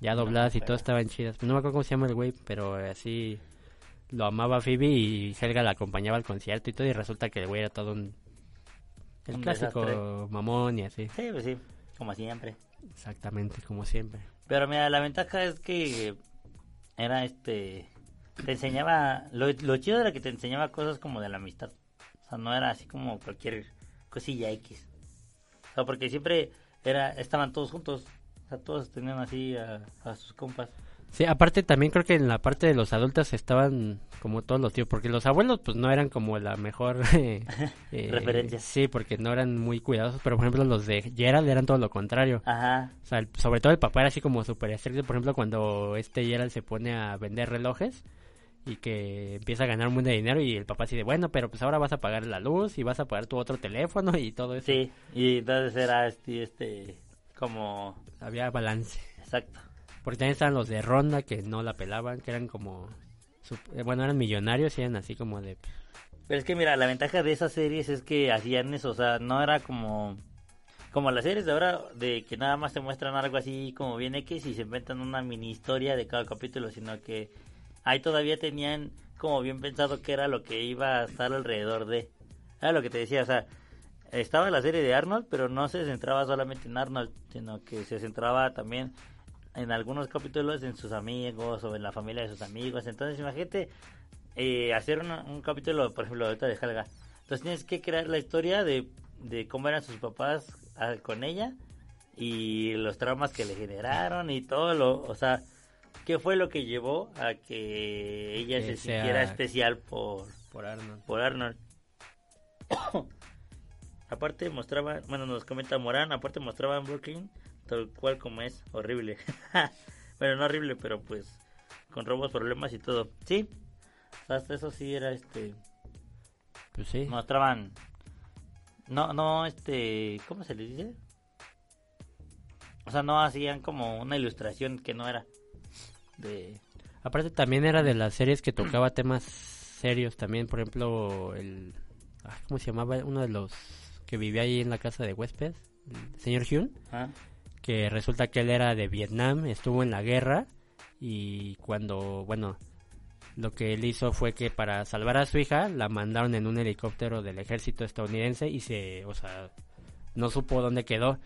Ya dobladas y todas estaban chidas. No me acuerdo cómo se llama el güey, pero así lo amaba Phoebe y Helga la acompañaba al concierto y todo. Y resulta que el güey era todo un. El Un clásico desastre. mamón y así. Sí, pues sí, como siempre. Exactamente, como siempre. Pero mira, la ventaja es que era este. Te enseñaba. Lo, lo chido era que te enseñaba cosas como de la amistad. O sea, no era así como cualquier cosilla X. O sea, porque siempre era estaban todos juntos. O sea, todos tenían así a, a sus compas. Sí, aparte también creo que en la parte de los adultos estaban como todos los tíos, porque los abuelos pues no eran como la mejor <laughs> eh, eh, Referencia. Sí, porque no eran muy cuidadosos, pero por ejemplo los de Gerald eran todo lo contrario. Ajá. O sea, el- sobre todo el papá era así como súper estricto, por ejemplo cuando este Gerald se pone a vender relojes y que empieza a ganar un buen de dinero y el papá así de, bueno, pero pues ahora vas a pagar la luz y vas a pagar tu otro teléfono y todo eso. Sí, y entonces era este, este como... Había balance. Exacto. Porque también estaban los de Ronda que no la pelaban, que eran como... eh, Bueno, eran millonarios y eran así como de... Pero es que mira, la ventaja de esas series es que hacían eso, o sea, no era como como las series de ahora de que nada más te muestran algo así como bien X y se inventan una mini historia de cada capítulo, sino que ahí todavía tenían como bien pensado qué era lo que iba a estar alrededor de. Era lo que te decía, o sea, estaba la serie de Arnold, pero no se centraba solamente en Arnold, sino que se centraba también en algunos capítulos en sus amigos o en la familia de sus amigos. Entonces, imagínate eh, hacer una- un capítulo, por ejemplo, ahorita de Helga. Entonces tienes que crear la historia de, de cómo eran sus papás ah, con ella y los traumas que le generaron y todo lo, o sea, qué fue lo que llevó a que ella Que se sintiera especial por, Por Arnold. por Arnold. <coughs> aparte mostraba, bueno, nos comenta Morán, aparte mostraban Brooklyn tal cual como es, horrible. <laughs> bueno, no horrible, pero pues con robos, problemas y todo. Sí, hasta eso sí era este Pues sí. mostraban no no este cómo se le dice o sea no hacían como una ilustración que no era de Aparte también era de las series que <clears throat> tocaba temas serios también, por ejemplo, el... ¿Cómo se llamaba? Uno de los que vivía ahí en la casa de huéspedes, el señor Hyun, Ah. que resulta que él era de Vietnam, estuvo en la guerra y cuando, bueno, lo que él hizo fue que para salvar a su hija la mandaron en un helicóptero del ejército estadounidense y se, o sea, no supo dónde quedó.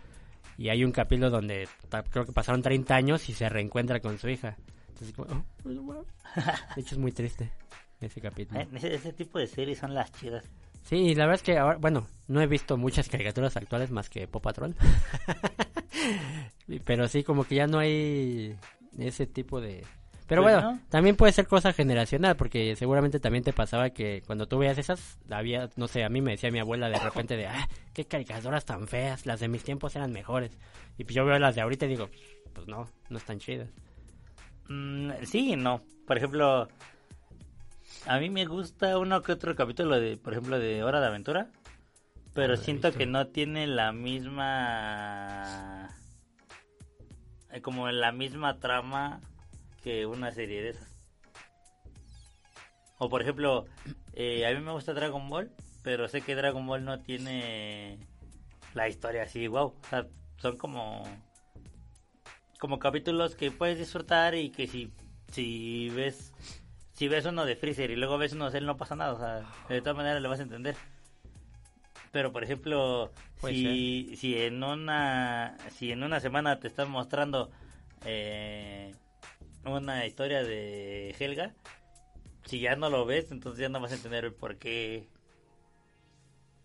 Y hay un capítulo donde creo que pasaron 30 años y se reencuentra con su hija. Entonces, como, oh, pues, <laughs> de hecho es muy triste ese capítulo. Eh, ese, ese tipo de series son las chidas Sí, la verdad es que ahora, bueno, no he visto muchas caricaturas actuales más que Pop Patrol. <laughs> Pero sí, como que ya no hay ese tipo de... Pero Pues bueno, no. también puede ser cosa generacional, porque seguramente también te pasaba que cuando tú veías esas, había, no sé, a mí me decía mi abuela de repente de, ah, qué caricaturas tan feas, las de mis tiempos eran mejores. Y pues yo veo las de ahorita y digo, pues no, no están chidas. Mm, sí no por ejemplo a mí me gusta uno que otro capítulo de por ejemplo de Hora de Aventura pero No he siento que no tiene la misma eh, como la misma trama que una serie de esas. O por ejemplo eh, a mí me gusta Dragon Ball pero sé que Dragon Ball no tiene la historia así wow o sea son como como capítulos que puedes disfrutar y que si si ves si ves uno de Freezer y luego ves uno de Cell no pasa nada, o sea, de todas maneras lo vas a entender. Pero por ejemplo, si, si en una si en una semana te están mostrando eh, una historia de Helga, si ya no lo ves, entonces ya no vas a entender el por qué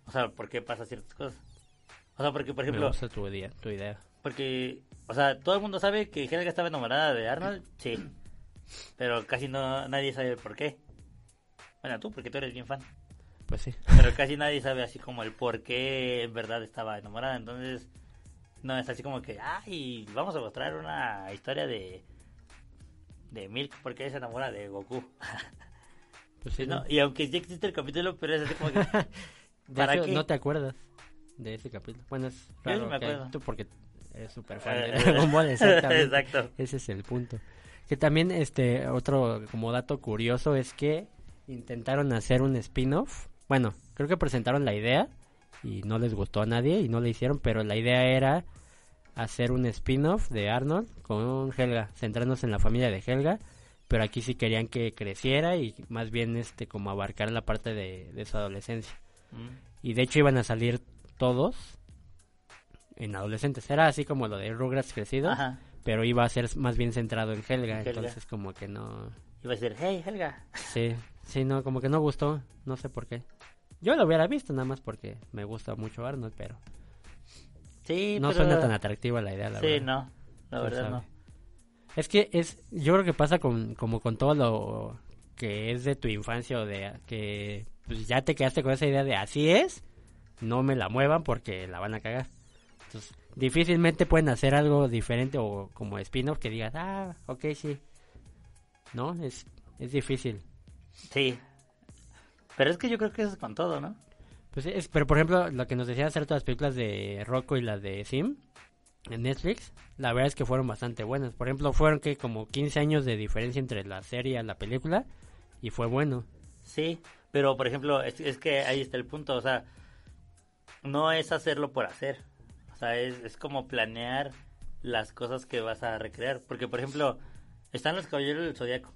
o sea, por qué pasa ciertas cosas. O sea, porque por ejemplo, me gusta tu idea, tu idea. porque, o sea, todo el mundo sabe que Helga estaba enamorada de Arnold, sí. Pero casi no nadie sabe el por qué. Bueno, tú, porque tú eres bien fan. Pues sí. Pero casi nadie sabe así como el por qué en verdad estaba enamorada. Entonces, no es así como que, ay, vamos a mostrar una historia de de Milk porque se enamora de Goku. <laughs> Pues sí, No, ¿no? Y aunque sí existe el capítulo, pero es así como que, <laughs> ¿para hecho, qué? no te acuerdas de ese capítulo. Bueno, es Yo sí raro me que acuerdo. tú porque eres súper fan <laughs> de Dragon Ball, exactamente. Exacto. Ese es el punto. Que también, este, otro como dato curioso es que intentaron hacer un spin-off. Bueno, creo que presentaron la idea y no les gustó a nadie y no le hicieron, pero la idea era hacer un spin-off de Arnold con Helga, centrándose en la familia de Helga, pero aquí sí querían que creciera y más bien este como abarcar la parte de, de su adolescencia. Mm. Y de hecho iban a salir todos en adolescentes. Era así como lo de Rugrats crecido, Ajá. Pero iba a ser más bien centrado en Helga, En Helga. entonces como que no... Iba a decir, hey, Helga. Sí, sí, no, como que no gustó, no sé por qué. Yo lo hubiera visto nada más porque me gusta mucho Arnold, pero Sí, no pero- suena tan atractiva la idea, la Sí, verdad. no, la ¿Quién verdad sabe? no. Es que es, yo creo que pasa con, como con todo lo que es de tu infancia o de que pues ya te quedaste con esa idea de así es, no me la muevan porque la van a cagar. Difícilmente pueden hacer algo diferente o como spin-off que digas, ah, ok, sí. No, es, es difícil. Sí. Pero es que yo creo que eso es con todo, ¿no? Pues es, pero por ejemplo, lo que nos decía hacer todas las películas de Rocco y las de Sim en Netflix, la verdad es que fueron bastante buenas. Por ejemplo, fueron que como 15 años de diferencia entre la serie y la película y fue bueno. Sí, pero por ejemplo, es, es que ahí está el punto, o sea, no es hacerlo por hacer, o sea, es, es como planear las cosas que vas a recrear, porque por ejemplo, están los Caballeros del Zodiaco,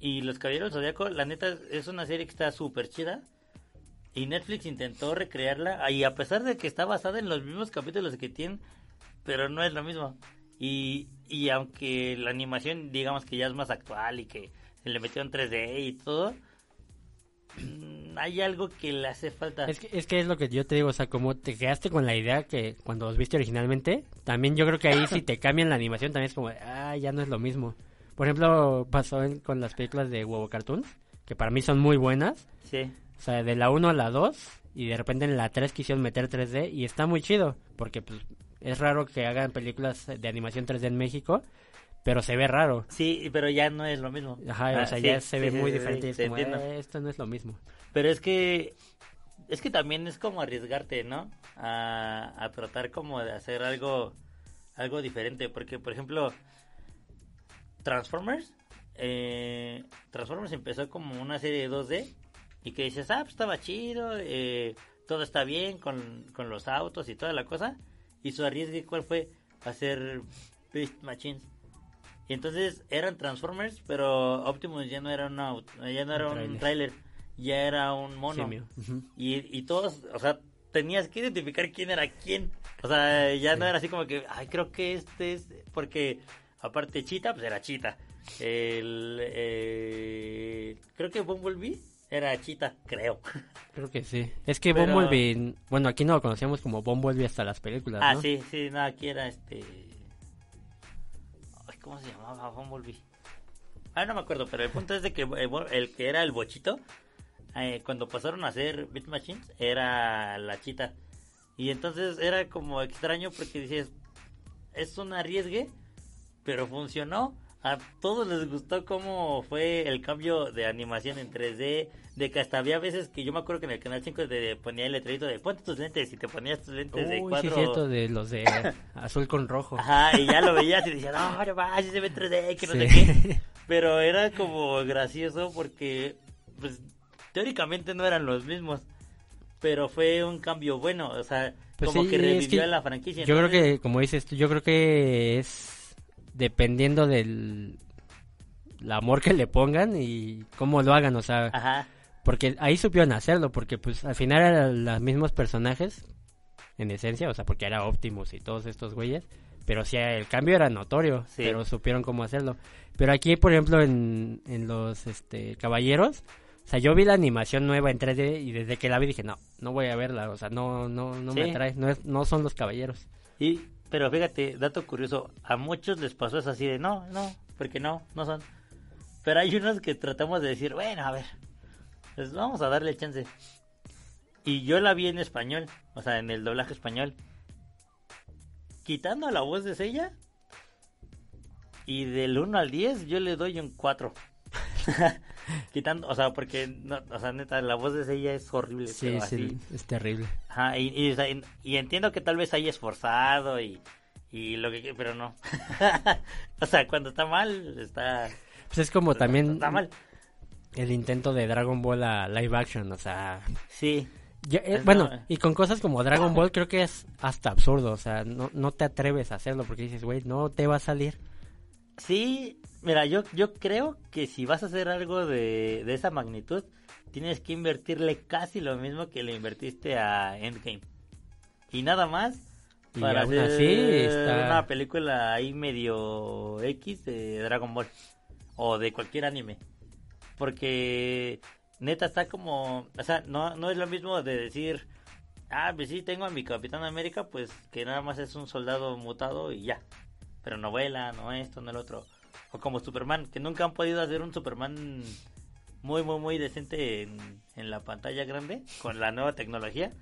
y los Caballeros del Zodiaco, la neta, es una serie que está súper chida, y Netflix intentó recrearla, y a pesar de que está basada en los mismos capítulos que tienen, pero no es lo mismo. Y, y aunque la animación, digamos que ya es más actual y que se le metió en 3D y todo, hay algo que le hace falta. Es que, es que es lo que yo te digo, o sea, como te quedaste con la idea que cuando los viste originalmente, también yo creo que ahí <coughs> si te cambian la animación también es como, ah, ya no es lo mismo. Por ejemplo, pasó en- con las películas de Huevo Cartoons, que para mí son muy buenas. Sí. O sea, de la 1 a la 2 y de repente en la 3 quisieron meter 3D y está muy chido, porque pues es raro que hagan películas de animación 3D en México, pero se ve raro. Sí, pero ya no es lo mismo. Ajá, Ah, o sea, sí, ya se sí, ve sí, muy diferente es sí, como. "Eh, esto no es lo mismo. Pero es que es que también es como arriesgarte, ¿no? A, a tratar como de hacer algo algo diferente, porque por ejemplo Transformers eh, Transformers empezó como una serie de 2D y que dices, ah, pues estaba chido, eh, todo está bien con, con los autos y toda la cosa. Y su arriesgue, ¿cuál fue? Hacer Beast Machines. Y entonces eran Transformers, pero Optimus ya no era un, aut- ya no era Un tráiler, ya era un mono. Y, y todos, o sea, tenías que identificar quién era quién. O sea, ya no era así como que, ay, creo que este es, porque aparte Chita, pues era Chita. El, eh, creo que Bumblebee era Chita, creo. <laughs> Creo que sí. Es que Pero- Bumblebee, bueno, aquí no lo conocíamos como Bumblebee hasta las películas, Ah, ¿no? sí, sí, no, aquí era este... ¿Cómo se llamaba Bumblebee? Ah, no me acuerdo, pero el punto es de que eh, el que era el bochito, eh, cuando pasaron a hacer Beat Machines, era la chita. Y entonces era como extraño porque dices, es un arriesgue, pero funcionó. A todos les gustó cómo fue el cambio de animación en 3D, de que hasta había veces que yo me acuerdo que en el canal 5 te ponía el letrerito de ponte tus lentes y te ponías tus lentes de Uy, sí, cuatro. cierto, de los de <laughs> azul con rojo. Ajá, y ya lo veías y decías, no, no va, sí se ve en 3D, que no sé qué. Pero era como gracioso porque, pues, teóricamente no eran los mismos. Pero fue un cambio bueno, o sea, Pues como sí, que es revivió que a la franquicia. Yo creo que, como dices tú, yo creo que es dependiendo del el amor que le pongan y cómo lo hagan, o sea, Ajá. porque ahí supieron hacerlo, porque pues al final eran los mismos personajes, en esencia, o sea, porque era Optimus y todos estos güeyes, pero sí, el cambio era notorio, Sí. pero supieron cómo hacerlo. Pero aquí, por ejemplo, en, en los este, Caballeros, o sea, yo vi la animación nueva en 3D y desde que la vi dije, no, no voy a verla, o sea, no, no, no me atrae, no, es, no son los Caballeros. Y, pero fíjate, dato curioso, a muchos les pasó eso así de, no, no, porque no, no son. Pero hay unos que tratamos de decir, bueno, a ver, pues vamos a darle chance. Y yo la vi en español, o sea, en el doblaje español. Quitando la voz de Sella, y del 1 al 10 yo le doy un 4. <laughs> Quitando, o sea, porque, no, o sea, neta, la voz de Sella es horrible. Sí, pero sí, así. es terrible. Ajá, y, entiendo que tal vez haya esforzado y, y lo que pero no. <laughs> o sea, cuando está mal, está, Pues es como también está mal. el intento de Dragon Ball a live action, o sea, Sí. Eh, Es bueno, no- y con cosas como Dragon Ball creo que es hasta absurdo, o sea, no, no te atreves a hacerlo porque dices, güey, no te va a salir. Sí, mira, yo, yo creo que si vas a hacer algo de, de esa magnitud, tienes que invertirle casi lo mismo que le invertiste a Endgame. Y nada más Y para hacer así está- una película ahí medio X de Dragon Ball o de cualquier anime. Porque neta está como, o sea, no, no es lo mismo de decir, ah, pues sí, tengo a mi Capitán América, pues que nada más es un soldado mutado y ya. Pero no vuela, no esto, no el otro. O como Superman, que nunca han podido hacer un Superman muy, muy, muy decente en, en la pantalla grande con la nueva tecnología.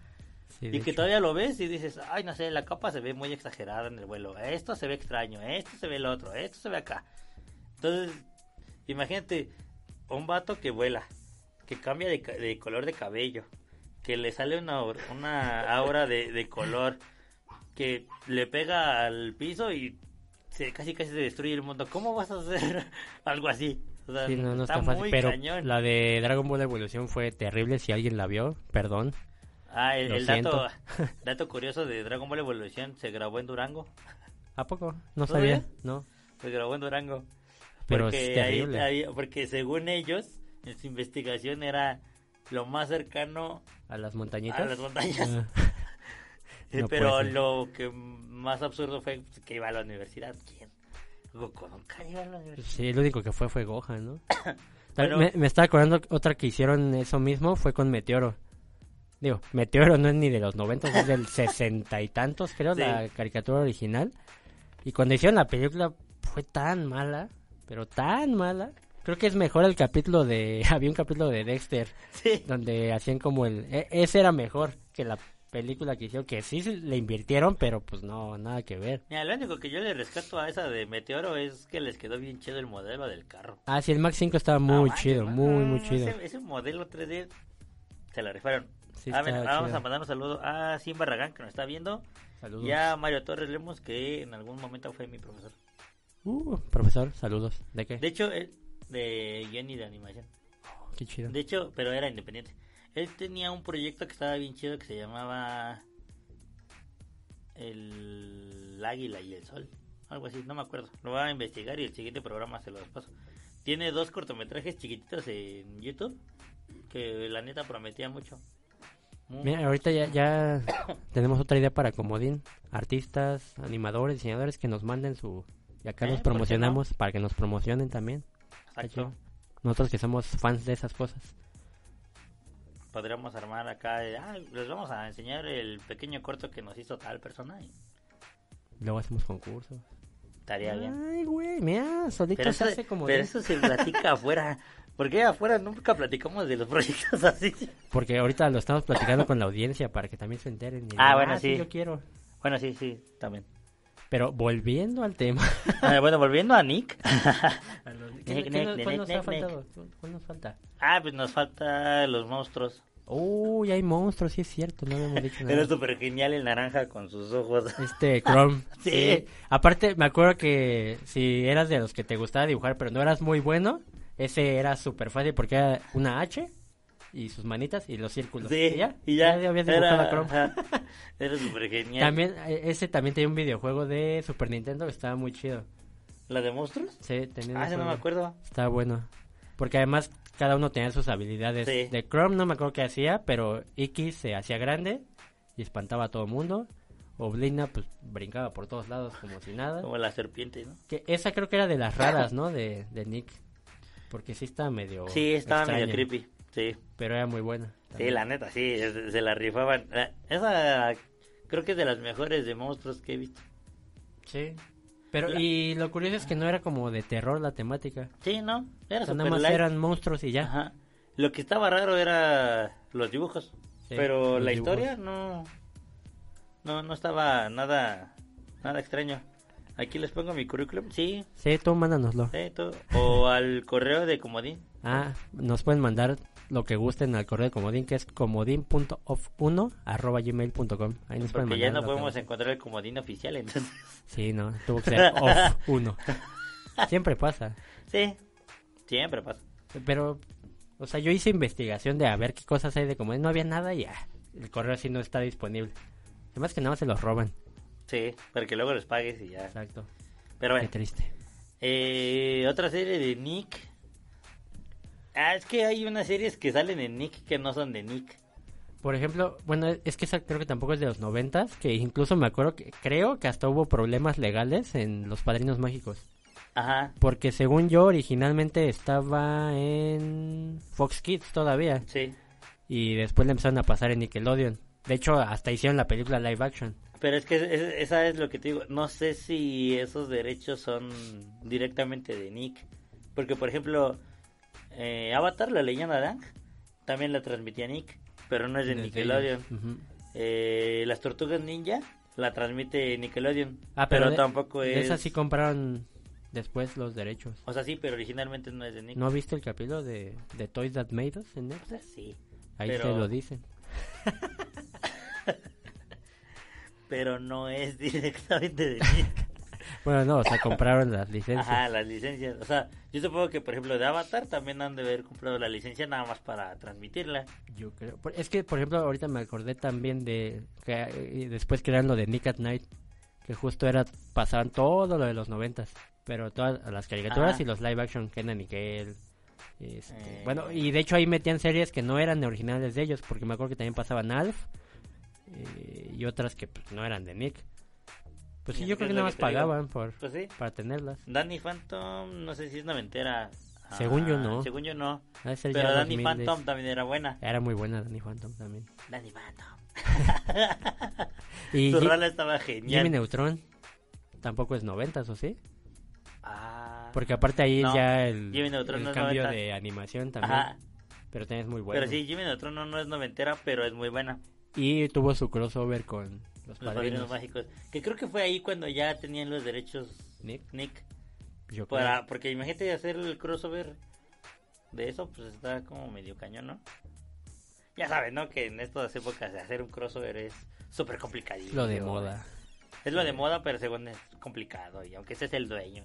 Sí, y que hecho. todavía lo ves y dices, ay, no sé, la capa se ve muy exagerada en el vuelo. Esto se ve extraño, esto se ve el otro, esto se ve acá. Entonces, imagínate un vato que vuela, que cambia de, de color de cabello, que le sale una, una aura de, de color, que le pega al piso y se, casi casi se destruye el mundo. ¿Cómo vas a hacer <laughs> algo así? O sea, Sí, no, no está, está fácil, muy pero cañón. la de Dragon Ball Evolución fue terrible, si alguien la vio, perdón. Ah, el, el <laughs> dato, curioso de Dragon Ball Evolution se grabó en Durango. ¿A poco? No ¿No sabía, no. Se grabó en Durango. Pero porque es ahí- terrible. ahí- porque según ellos, en su investigación era lo más cercano ¿A las montañitas? a las montañas. Ah. <laughs> Eh, No Pero lo que más absurdo fue que iba a la universidad. ¿Quién? Goku nunca iba a la universidad. Sí, el único que fue fue Gohan, ¿no? <coughs> Bueno. me, me estaba acordando otra que hicieron eso mismo fue con Meteoro. Digo, Meteoro no es ni de los 90, es del <laughs> sesenta y tantos, creo, Sí. la caricatura original. Y cuando hicieron la película fue tan mala, pero tan mala. Creo que es mejor el capítulo de... <laughs> Había un capítulo de Dexter Sí. donde hacían como el... e- ese era mejor que la película que hicieron, que sí le invirtieron, pero pues no, nada que ver. Mira, lo único que yo le rescato a esa de Meteoro es que les quedó bien chido el modelo del carro. Ah, sí, el Max 5 estaba muy Ah, chido, manches, muy, muy no, chido. Ese, ese modelo 3D se la rifaron. Sí, Ah, mira, vamos chido. a mandar un saludo a Sim Barragán que nos está viendo. Saludos. Y a Mario Torres Lemos que en algún momento fue mi profesor. Uh, profesor, saludos. ¿De qué? De hecho, él, de guion y de animación. Qué chido. De hecho, pero era independiente. Él tenía un proyecto que estaba bien chido que se llamaba El Águila y el Sol. Algo así, no me acuerdo. Lo voy a investigar y el siguiente programa se los paso. Tiene dos cortometrajes chiquititos en YouTube que la neta prometía mucho. Muy- Mira, ahorita ya, ya <coughs> tenemos otra idea para Comodín. Artistas, animadores, diseñadores que nos manden su... Y acá Eh, nos ¿por qué no? promocionamos para que nos promocionen también. Exacto. Nosotros que somos fans de esas cosas. Podríamos armar acá, de, ah, les vamos a enseñar el pequeño corto que nos hizo tal persona y Luego hacemos concursos. estaría bien. Ay, güey, mira, solito Pero se eso, hace como... pero eso se platica afuera. Porque afuera nunca platicamos de los <laughs> proyectos así. Porque ahorita lo estamos platicando con la audiencia para que también se enteren. y Ah, digan, bueno, sí. Yo quiero. Bueno, sí, sí, también. Pero volviendo al tema. <laughs> Ah, bueno, volviendo a Nick. <laughs> ¿Qué- Nick, qué Nick, nos- Nick, ¿Cuál nos falta? Ah, pues nos falta los monstruos. Uy, hay monstruos, sí es cierto, no habíamos dicho nada. Era súper genial el naranja con sus ojos. Este, Chrome. <laughs> Sí. Aparte, me acuerdo que si eras de los que te gustaba dibujar, pero no eras muy bueno, ese era súper fácil porque era una H y sus manitas y los círculos. Sí, ¿Y ya? y ya. habías dibujado Era, a Chrome. ajá, <laughs> era súper genial. También, eh, ese también tenía un videojuego de Super Nintendo que estaba muy chido. ¿La de monstruos? Sí, tenía Ah, no me acuerdo. Estaba bueno. Porque además cada uno tenía sus habilidades. Sí. De Chrome no me acuerdo qué hacía, pero X se hacía grande y espantaba a todo el mundo. Oblina pues brincaba por todos lados como si nada. Como la serpiente, ¿no? Que esa creo que era de las raras, ¿no? De, de Nick. Porque sí estaba medio Sí, estaba medio creepy. Sí. Pero era muy buena. Sí, la neta, sí, se la rifaban. La- Esa creo que es de las mejores de monstruos que he visto. Sí. Pero, La- y lo curioso es que no era como de terror la temática. Sí, ¿no? Era O sea, nada más light. eran monstruos y ya. Ajá. Lo que estaba raro era los dibujos. Sí, pero la dibujos. historia no, no no estaba nada nada extraño. Aquí les pongo mi currículum. Sí, Sí, tú mándanoslo. sí, todo. O al correo de Comodín. Ah, nos pueden mandar lo que gusten al correo de Comodín, que es comodín.off1 arroba gmail.com. Ahí nos Porque ya no podemos que- encontrar el Comodín oficial, entonces. Sí, no, tuvo que ser off1. <laughs> Siempre pasa. Sí, siempre pasa. Pero, o sea, yo hice investigación de a ver qué cosas hay de Comodín. No había nada y ya. el correo así no está disponible. Además que nada más se los roban. Sí, para que luego les pagues y ya. Exacto. Pero bueno. Qué triste. Eh, otra serie de Nick. Ah, es que hay unas series que salen en Nick que no son de Nick. Por ejemplo, bueno, es que esa creo que tampoco es de los noventas, que incluso me acuerdo que creo que hasta hubo problemas legales en Los Padrinos Mágicos. Ajá. Porque según yo originalmente estaba en Fox Kids todavía. Sí. Y después le empezaron a pasar en Nickelodeon. De hecho, hasta hicieron la película live action. Pero es que es- esa es lo que te digo. No sé si esos derechos son directamente de Nick. Porque, por ejemplo, eh, Avatar, la leyenda de Aang, también la transmitía Nick. Pero no es de Nickelodeon. Eh, Las Tortugas Ninja la transmite Nickelodeon. Ah, pero, pero, de- tampoco es. Esa sí compraron después los derechos. O sea, sí, pero originalmente no es de Nick. ¿No viste el capítulo de, de Toys That Made Us en Netflix? Sí. Ahí pero- te lo dicen. <laughs> Pero no es directamente de Nick. Bueno, no, o sea, compraron las licencias. Ajá, las licencias. O sea, yo supongo que, por ejemplo, de Avatar también han de haber comprado la licencia nada más para transmitirla. Yo creo. Es que, por ejemplo, ahorita me acordé también de que eh, después crearon lo de Nick at Night, que justo era pasaban todo lo de los noventas, pero todas las caricaturas Ajá. y los live action, Kenan y Kel. este, Eh. Bueno, y de hecho ahí metían series que no eran originales de ellos, porque me acuerdo que también pasaban Alf eh, y otras que pues, no eran de Nick. Pues sí, Es yo creo que es nada más que pagaban por, Pues sí. para tenerlas. Danny Phantom, no sé si es noventera. Según yo, Ah, no. Según yo no. Pero Danny 2000 Phantom también era buena. Era muy buena Danny Phantom también. Danny Phantom. <laughs> Y <laughs> Su rola estaba genial. Jimmy Neutron tampoco es noventas, ¿o sí? Ah. Porque aparte ahí No, ya el, Jimmy Neutron el no es cambio noventas. de animación también. Ajá. Pero también es muy bueno. Pero sí, Jimmy Neutron no, no es noventera, pero es muy buena. Y tuvo su crossover con los Los padrinos. padrinos mágicos. Que creo que fue ahí cuando ya tenían los derechos Nick. Nick. Yo Para, creo. porque imagínate hacer el crossover de eso, pues está como medio cañón, ¿no? Ya sabes, ¿no? Que en estas épocas de hacer un crossover es súper complicado. Lo de moda. Es lo de moda, pero según es complicado. Y aunque ese es el dueño.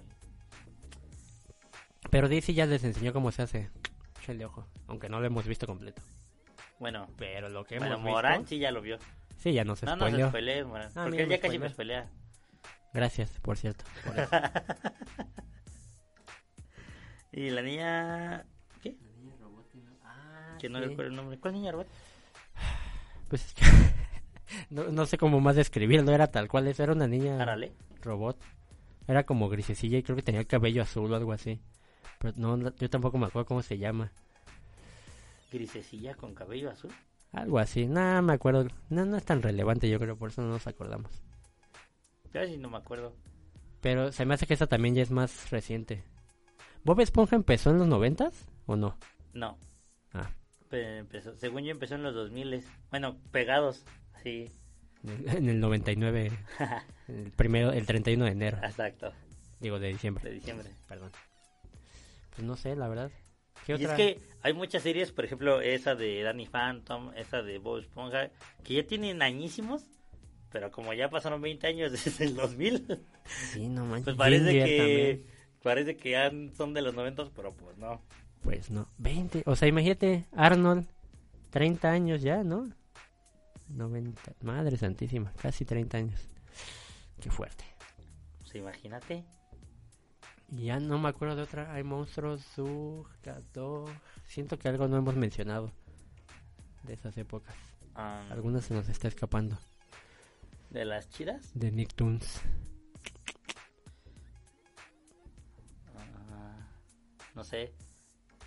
Pero DC ya les enseñó cómo se hace. Échale ojo. Aunque no lo hemos visto completo. Bueno, Pero lo que bueno hemos Morán visto... sí ya lo vio. Sí, ya no se no, no se spoileó. spoilee, Morán. Ah, porque él ya casi me spoileó. spoilea. Gracias, por cierto. por eso. <laughs> y la niña... ¿Qué? que no sí. recuerdo el nombre. ¿Cuál niña robot? Pues es que... <laughs> no, no sé cómo más describirlo. Era tal cual. Eso era una niña Árale. robot. Era como grisecilla y creo que tenía el cabello azul o algo así. Pero no, no, yo tampoco me acuerdo cómo se llama. Grisecilla con cabello azul. Algo así. Nada, me acuerdo. No, no es tan relevante, yo creo, por eso no nos acordamos. Ya sí no me acuerdo. Pero se me hace que esta también ya es más reciente. ¿Bob Esponja empezó en los noventas o no? No. Ah, Pe- empezó, según yo empezó en los 2000 Bueno, pegados. Sí. en el- en el 99, <laughs> el primero, el 31 de enero. Exacto. Digo, de diciembre. De diciembre. Perdón. Pues no sé, la verdad. ¿Qué Y otra? es que hay muchas series, por ejemplo, esa de Danny Phantom, esa de Bob Esponja, que ya tienen añísimos, pero como ya pasaron 20 años <laughs> desde el 2000, Sí, no manches. pues parece que también. parece que ya son de los 90, pero pues no. Pues no. 20. O sea, imagínate, Arnold, 30 años ya, ¿no? 90. Madre santísima, casi 30 años. Qué fuerte. Pues imagínate. Y ya no me acuerdo de otra. Hay monstruos, Zug, Gato. Siento que algo no hemos mencionado de esas épocas. Algunas se nos está escapando. de las chidas. De Nicktoons. Ah, no sé.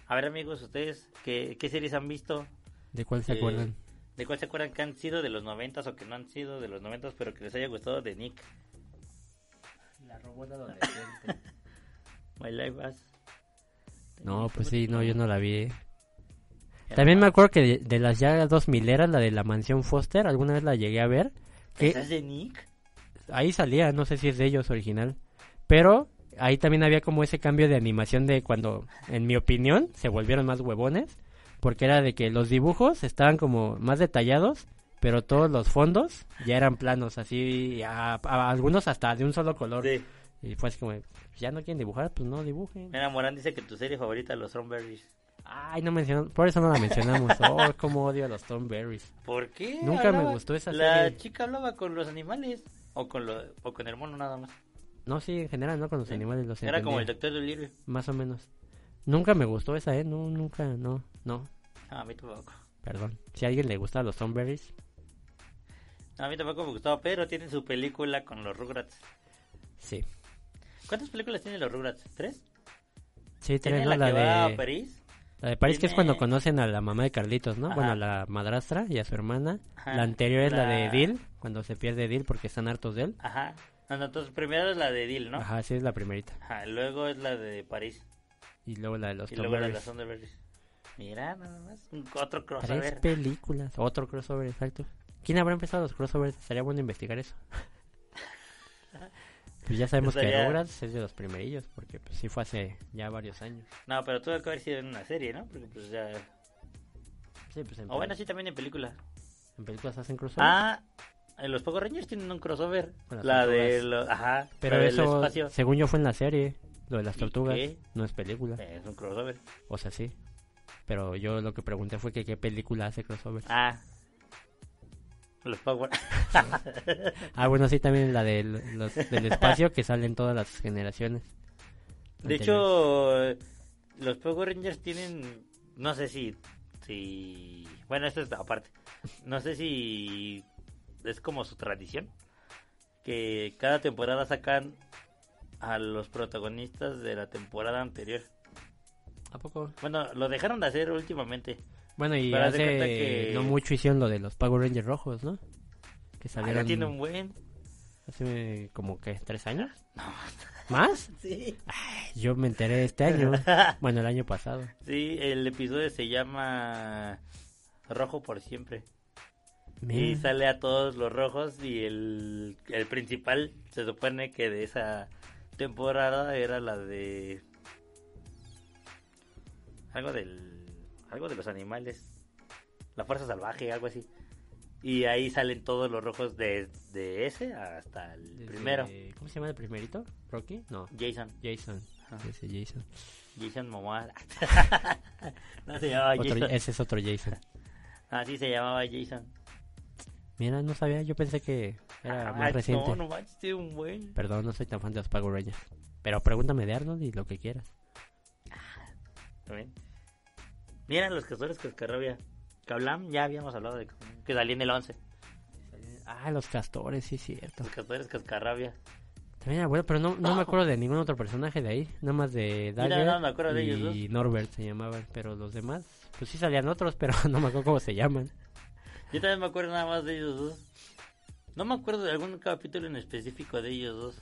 A ver amigos, ustedes, ¿qué, qué series han visto? ¿De cuál se Eh, acuerdan? ¿De cuál se acuerdan que han sido de los 90 o que no han sido de los 90 pero que les haya gustado de Nick? La robot adolescente. My Life as... No, pues sí, no, yo no la vi. eh. También me acuerdo que de, de las ya dos mileras, la de la mansión Foster, alguna vez la llegué a ver. Que ¿Esa es de Nick? ahí salía, no sé si es de ellos original. Pero ahí también había como ese cambio de animación de cuando, en mi opinión, se volvieron más huevones. Porque era de que los dibujos estaban como más detallados, pero todos los fondos ya eran planos, así, a, a- algunos hasta de un solo color. Sí. Y fue así como, ya no quieren dibujar, pues no dibujen. Mira, Morán dice que tu serie favorita, los Strawberries. Ay, no mencionó, por eso no la mencionamos. <laughs> Oh, cómo odio a los Tom Berries. ¿Por qué? Nunca me gustó esa La serie. chica hablaba con los animales. O con, lo, o con el mono nada más. No, sí, en general, ¿no? Con los animales los Era como el doctor Dolittle. Más o menos. Nunca me gustó esa, ¿eh? No, nunca, no, no. No, a mí tampoco. Perdón. Si a alguien le gusta los Tom Berries, No, a mí tampoco me gustaba, pero tienen su película con los Rugrats. sí. ¿Cuántas películas tienen los Rugrats? ¿Tres? Sí, ¿Tiene tres, ¿no? la, La que va a de... París? La de París, que es Tiene- cuando conocen a la mamá de Carlitos, ¿no? Ajá. Bueno, a la madrastra y a su hermana. Ajá. La anterior es la... de La- Dil, cuando se pierde Dil porque están hartos de él. Ajá. No, no, entonces primero es la de Dil, ¿no? Ajá, sí, es la primerita. Ajá, luego es la de París. Y luego la de los Y luego la de Berries. las Thunderberries. Mira, nada más. Otro Tres crossover. películas. Otro crossover, exacto. ¿Quién habrá empezado los crossovers? Sería bueno investigar eso. <laughs> pues ya sabemos que Rugrats es de los primerillos, porque pues, sí fue hace ya varios años. No, pero tuvo que haber sido en una serie, ¿no? Porque pues ya... Sí, pues en, O bueno, sí, también en película. en películas hacen crossover. Ah, en los Power Rangers tienen un crossover. La de los... Ajá. Pero del eso, espacio. según yo, fue en la serie. Lo de las ¿Y tortugas. qué? No es película. Es un crossover. O sea, sí. Pero yo lo que pregunté fue que qué película hace crossover. Ah. Los Power... <laughs> Ah, bueno, sí, también la del, los- del espacio que salen todas las generaciones. De hecho, los Power Rangers tienen, no sé si, si, bueno, esto es aparte, no sé si es como su tradición, que cada temporada sacan a los protagonistas de la temporada anterior. ¿A poco? Bueno, lo dejaron de hacer últimamente. Bueno, y Pero hace que- no mucho hicieron lo de los Power Rangers rojos, ¿no? Que Ah, salieron ya tiene un buen. hace como que tres años. ¿Más? <laughs> Sí. Yo me enteré este año. <laughs> bueno, el año pasado. Sí, el episodio se llama Rojo por siempre. Y sale a todos los rojos y el, el principal se supone que de esa temporada era la de algo del algo de los animales, la fuerza salvaje, algo así. Y ahí salen todos los rojos de, de ese hasta el Desde- primero. ¿Cómo se llama el primerito? ¿Rocky? No. Jason. Jason. Ese Jason. Jason Momoa. <laughs> <laughs> no se llamaba Otro- Jason. ese es otro Jason. <laughs> Así se llamaba Jason. Mira, no sabía. Yo pensé que era Ah, más reciente. No, no manches, un buen. Perdón, no soy tan fan de los Power Rangers. Pero pregúntame de Arnold y lo que quieras. También. Mira los cazadores cascarrabia. Kablam, ya habíamos hablado de que salía en el 11. Ah, los castores, sí, cierto. Los cazadores cascarrabia. También era bueno, pero no, no me acuerdo de ningún otro personaje de ahí. Nada más de Mira, Dagger no me acuerdo de y ellos Norbert se llamaban. Pero los demás, pues sí salían otros, pero <laughs> no me acuerdo cómo se llaman. Yo también me acuerdo nada más de ellos dos. No me acuerdo de algún capítulo en específico de ellos dos.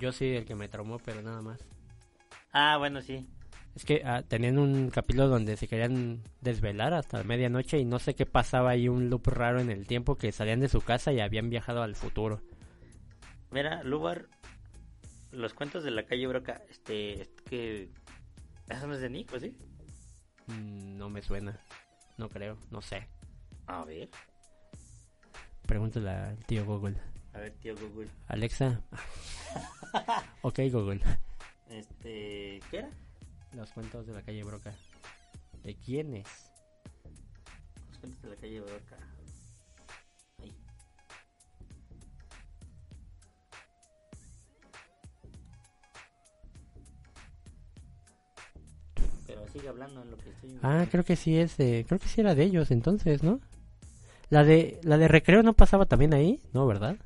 Yo sí, el que me traumó, pero nada más. Ah, bueno, sí. Es que ah, tenían un capítulo donde se querían desvelar hasta medianoche y no sé qué pasaba ahí, un loop raro en el tiempo que salían de su casa y habían viajado al futuro. Mira, Lubar, los cuentos de la calle Broca, este, este que... ¿Eso no es de Nick, o sí? Mm, no me suena, no creo, no sé. A ver, Pregúntale al tío Google. a ver, tío Google. Alexa. <laughs> ok, Google. Este, ¿qué era? Los cuentos de la calle Broca. ¿De quién es? Los cuentos de la calle Broca. Ahí. Pero sigue hablando en lo que estoy... Ah, creo que sí es de... Creo que sí era de ellos entonces, ¿no? La de la de Recreo no pasaba también ahí, ¿no, verdad?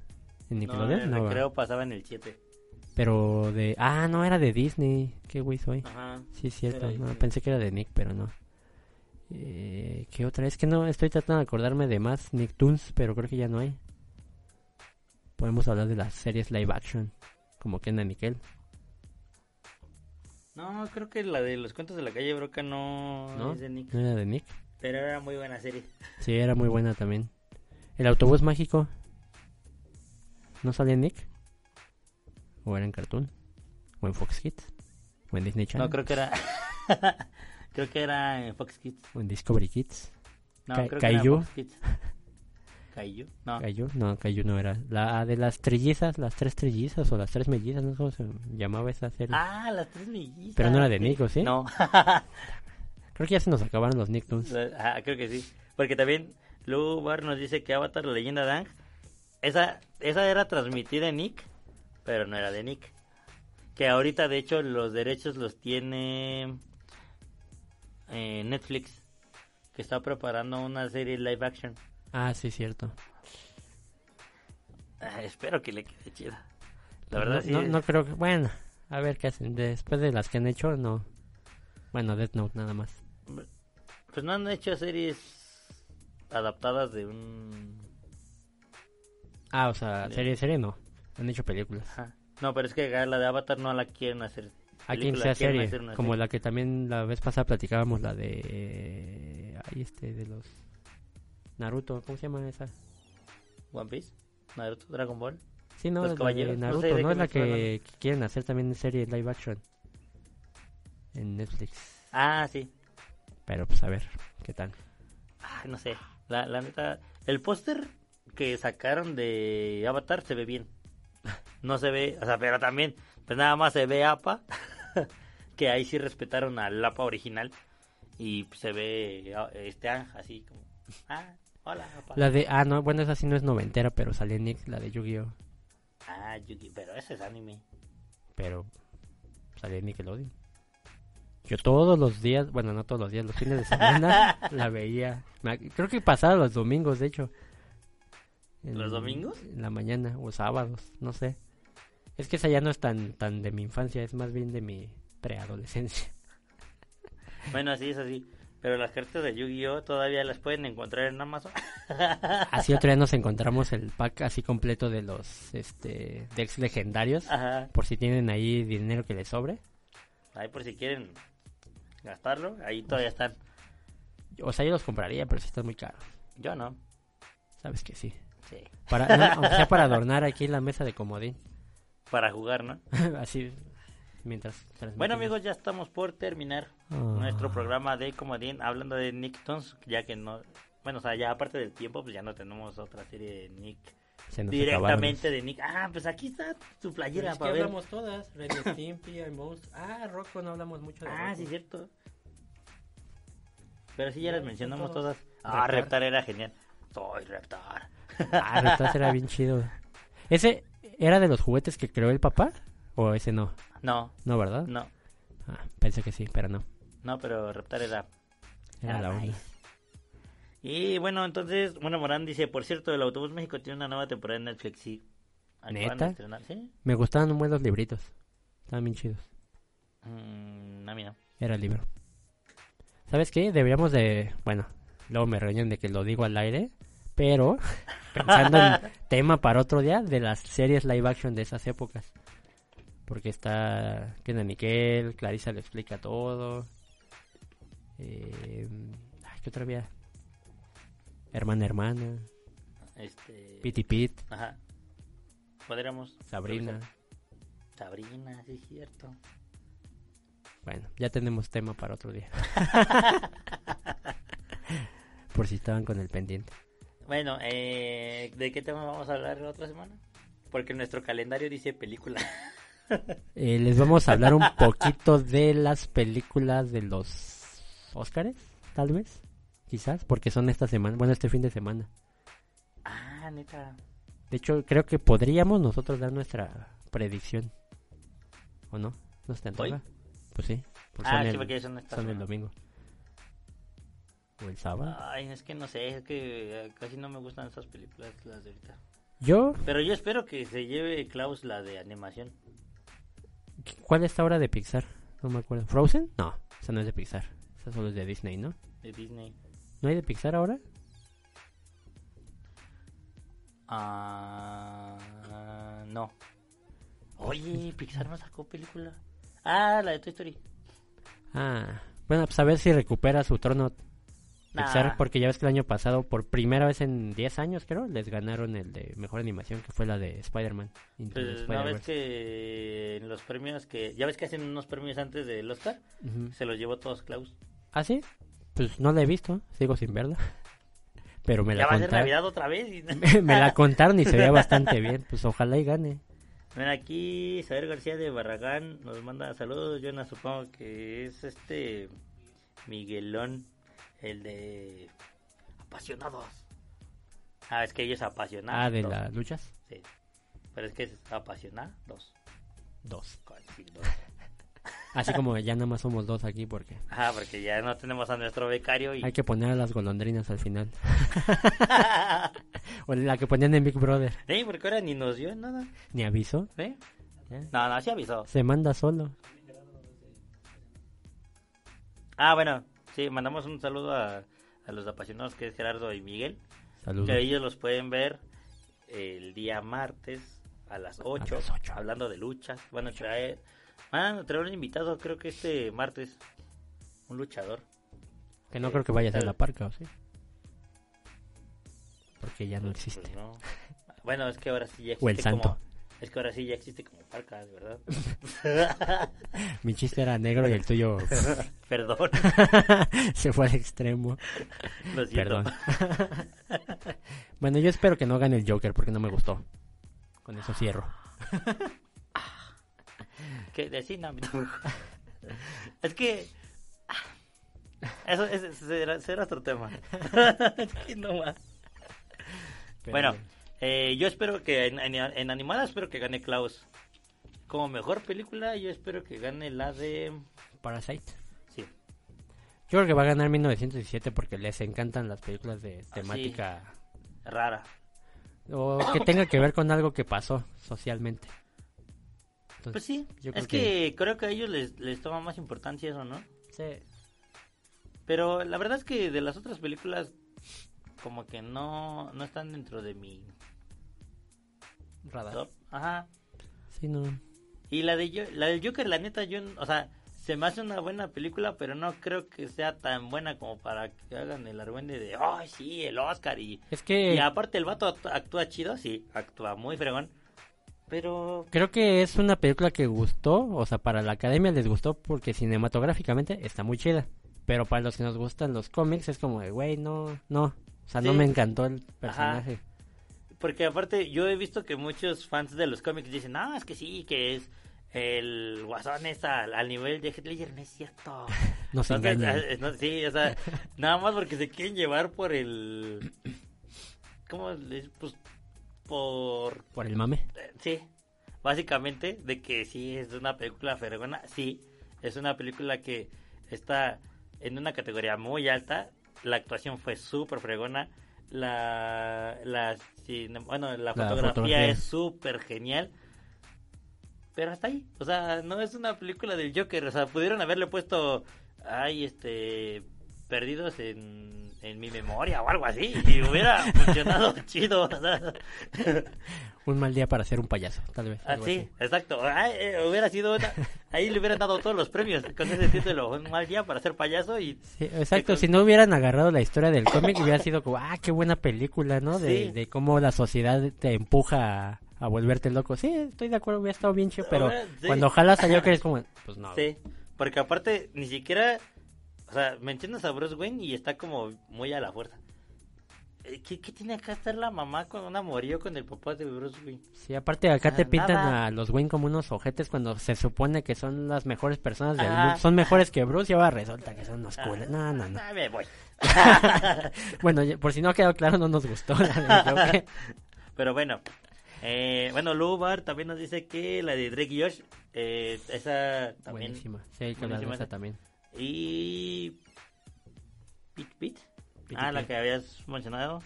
En No, Nickelodeon, el no, ¿verdad? recreo pasaba en el 7. Pero de... Ah, no, era de Disney. Qué güey soy. Ajá. Sí, cierto. No, pensé que era de Nick, pero no. Eh, ¿Qué otra? Es que no, estoy tratando de acordarme de más Nicktoons, pero creo que ya no hay. Podemos hablar de las series live action, como Ken and Nickel. No, creo que la de los cuentos de la calle Broca no, ¿No? es de Nick. ¿No era de Nick? Pero era muy buena serie. Sí, era muy buena también. ¿El autobús mágico? ¿No salía en Nick? ¿O era en Cartoon? ¿O en Fox Kids? ¿O en Disney Channel? No, creo que era... <laughs> creo que era en Fox Kids. ¿O en Discovery Kids? No, Ka- creo que era. Fox Kids. Kaiju. No. ¿Caillou? No, Caillou no era. La de las trillizas, las tres trillizas o las tres mellizas, no sé cómo se llamaba esa serie. Ah, las tres mellizas. Pero no era de sí. Nick, ¿o sí? No. <laughs> <laughs> Creo que ya se nos acabaron los Nicktoons. Ah, creo que sí. Porque también Lu Bar nos dice que Avatar, la leyenda de Aang, esa, esa era transmitida en Nick, pero no era de Nick. Que ahorita, de hecho, los derechos los tiene eh, Netflix, que está preparando una serie live action. Ah, sí, cierto. Ah, espero que le quede chida. La verdad, no, sí. no, no creo que... Bueno, a ver qué hacen. Después de las que han hecho, no. Bueno, Death Note nada más. Pues no han hecho series adaptadas de un... Ah, o sea, serie, serie no. Han hecho películas. Ajá. No, pero es que la de Avatar no la quieren hacer. A quien película, sea serie, hacer como serie. la que también la vez pasada platicábamos, la de... eh, Ahí este, de los... Naruto, ¿cómo se llama esa? One Piece, Naruto, Dragon Ball. Sí, no, Los de no Naruto, sé de ¿no? Es la que, que quieren hacer también serie live action. En Netflix. Ah, sí. Pero pues a ver, ¿qué tal? Ay, no sé. La, la neta, el póster que sacaron de Avatar se ve bien. No se ve, o sea, pero también, pues nada más se ve APA. <laughs> que ahí sí respetaron al APA original. Y pues, se ve ah, este así como. Ah, hola, APA. La de... Ah, no, bueno, esa sí no es noventera, pero salió en Nick, la de Yu-Gi-Oh! Ah, Yugi, pero ese es anime. Pero salió en Nickelodeon. Yo todos los días, bueno, no todos los días, los fines de semana <laughs> la veía. Creo que pasaba los domingos, de hecho. En- ¿Los domingos? En la mañana o sábados, no sé. Es que esa ya no es tan, tan de mi infancia, es más bien de mi preadolescencia. <laughs> Bueno, así es así. Pero las cartas de Yu-Gi-Oh todavía las pueden encontrar en Amazon. <laughs> Así otro día nos encontramos el pack así completo de los este decks legendarios. Ajá. Por si tienen ahí dinero que les sobre. Ahí por si quieren gastarlo, ahí todavía están. O sea, yo los compraría, pero sí están muy caros. Yo no. Sabes que sí. Sí. Para, no, aunque sea para <laughs> adornar aquí la mesa de comodín. Para jugar, ¿no? <laughs> Así, mientras. Bueno amigos, ya estamos por terminar Ah. nuestro programa de Comodín hablando de Nicktoons, ya que no, bueno, o sea, ya aparte del tiempo, pues ya no tenemos otra serie de Nick Se nos directamente de Nick. Ah, pues aquí está tu playera es que para ver. hablamos todas. Ren y Stimpy. Ah, Rocco, no hablamos mucho de Ah, Rocco. sí, cierto. Pero sí ya las mencionamos todas. Ah, Reptar. Reptar era genial. Soy Reptar. Ah, Reptar era bien <laughs> chido. ¿Ese era de los juguetes que creó el papá? ¿O ese no? No, No, ¿verdad? no, Ah, pensé que sí, pero no. no, pero Reptar era Era Ah, la onda. Y bueno, entonces, bueno, Morán dice, por cierto, el Autobús México tiene una nueva temporada en Netflix, sí. ¿Neta? estrenar, ¿sí? Me gustaban muy los libritos. Estaban bien chidos. Mm, a mí no. Era el libro. ¿Sabes qué? Deberíamos de... Bueno, luego me reñen de que lo digo al aire. Pero, <laughs> pensando en tema para otro día, de las series live action de esas épocas. Porque está Kenan Nickel, Clarisa le explica todo. Eh, ay, ¿Qué otra había? Hermana, hermana. Este... Piti Pit, Ajá. Podríamos... Sabrina. revisar. Sabrina, sí, es cierto. Bueno, ya tenemos tema para otro día. <laughs> Por si estaban con el pendiente. Bueno, eh, ¿de qué tema vamos a hablar la otra semana? Porque nuestro calendario dice película. <laughs> Eh, les vamos a hablar un <laughs> poquito de las películas de los Óscares, tal vez, quizás, porque son esta semana, bueno, este fin de semana. ah, neta. De hecho, creo que podríamos nosotros dar nuestra predicción, ¿o no? ¿No antoja? ¿Hoy? Pues sí, porque Ah, son, sí, el, porque son esta son el domingo. O el sábado. Ay, es que no sé, es que eh, casi no me gustan esas películas, las de ahorita. Yo, Pero yo espero que se lleve Klaus la de animación. ¿cuál es esta hora de Pixar? No me acuerdo. ¿Frozen? No, esa no es de Pixar. Esa solo es de Disney, ¿no? De Disney. ¿No hay de Pixar ahora? Ah, no. Oye, Pixar no sacó película. Ah, la de Toy Story. Ah, bueno, pues a ver si recupera su trono Pixar, Nah. porque ya ves que el año pasado, por primera vez en 10 años, creo, les ganaron el de mejor animación, que fue la de Spider-Man. Pues, ¿No ves que en los premios que... Ya ves que hacen unos premios antes del Oscar? Se los llevó todos Klaus. ¿Ah, sí? Pues no la he visto, sigo sin verla. <laughs> Pero me ya la va a ser contaron. Navidad otra vez. y- <laughs> <laughs> me la contaron y se veía bastante bien. Pues ojalá y gane. Ven aquí, Saber García de Barragán nos manda saludos. Yo no supongo que es este Miguelón, el de apasionados. Ah, es que ellos apasionados. Ah, de las luchas. Sí. Pero es que es apasionados. Dos. Sí, dos. <laughs> Así como ya nada más somos dos aquí porque Ajá, porque ya no tenemos a nuestro becario y... hay que poner a las golondrinas al final. <laughs> o la que ponían en Big Brother. Sí, porque ahora ni nos dio nada. Ni aviso. ¿Sí? Ya. No, no, sí avisó. Se manda solo. Ah, bueno, sí, mandamos un saludo a, a los apasionados que es Gerardo y Miguel. Saludos. Que ellos los pueden ver el día martes a las 8, las ocho. hablando de luchas. Van a traer, van a traer un invitado, creo que este martes, un luchador. Que no creo que vaya a ser la parca, ¿o sí? Porque ya no Pues existe. no. Bueno, es que ahora sí ya existe <laughs> O el santo. como... Es que ahora sí ya existe como parca, ¿verdad? <laughs> Mi chiste era negro y el tuyo <laughs> Perdón. <laughs> se fue al extremo. Lo siento. Perdón. bueno, yo espero que no gane el Joker porque no me gustó. Con eso cierro. que decir no, es que eso, ese será, será otro tema Es que no más. Pero bueno. Eh, yo espero que en, en, en animada espero que gane Klaus como mejor película yo espero que gane la de Parasite. sí Yo creo que va a ganar 1917 porque les encantan las películas de temática rara o que tenga que ver con algo que pasó socialmente. Entonces, pues sí yo creo es que, creo que a ellos les, les toma más importancia eso no Sí. pero la verdad es que de las otras películas como que no no están dentro de mi Radar. top ajá Sí, no. Y la de Yo- la del Joker, la neta, yo, o sea, se me hace una buena película, pero no creo que sea tan buena como para que hagan el argüende de, ay, sí, el Oscar. Y, Es que y aparte el vato act- actúa chido, sí, actúa muy fregón. Pero, creo que es una película que gustó, o sea, para la academia les gustó porque cinematográficamente está muy chida. Pero para los que nos gustan los cómics es como de, güey, no, no. O sea, no me encantó el personaje. Porque aparte yo he visto que muchos fans de los cómics dicen, no, es que sí, que es el guasón es al, al nivel de Heath Ledger, no es cierto. <laughs> Nos Entonces, engañan. eh, no, sí, o sea, <laughs> nada más porque se quieren llevar por el... ¿Cómo? Pues por... Por el mame. eh, Sí, básicamente de que sí es una película fregona, sí, es una película que está en una categoría muy alta, la actuación fue súper fregona, la, la, cine- bueno, la, fotografía, fotografía. es súper genial, pero hasta ahí, o sea, no es una película del Joker, o sea, pudieron haberle puesto, ay, este, perdidos en, en mi memoria o algo así, y hubiera <laughs> funcionado chido, o sea. Un mal día para ser un payaso, tal vez. Ah, sí, así. exacto. Ah, eh, hubiera sido una- Ahí le hubieran dado todos los premios con ese título. Un mal día para ser payaso y... Sí, exacto, si no hubieran agarrado la historia del cómic hubiera sido como, ah, qué buena película, ¿no? De, Sí. de cómo la sociedad te empuja a, a volverte loco. Sí, estoy de acuerdo, hubiera estado bien chido, pero sí. cuando jalas a Joker es como, pues no. Sí, porque aparte ni siquiera... O sea, mencionas a Bruce Wayne y está como muy a la fuerza. Eh, ¿Qué, qué tiene que hacer la mamá con un amorío con el papá de Bruce Wayne? Sí, aparte acá te Ah, pintan nada. a los Wayne como unos ojetes cuando se supone que son las mejores personas del Ah. mundo. Son mejores que Bruce y ahora resulta que son unos culos. No, no, no. Ah, me voy. <laughs> Bueno, por si no ha quedado claro, no nos gustó la. <laughs> Pero bueno, eh, bueno, Lubar también nos dice que la de Drake y Josh, eh, esa también. Buenísima. Sí, hay que buenísima esa. también. Y. Pit Pit. Ah, la que habías mencionado.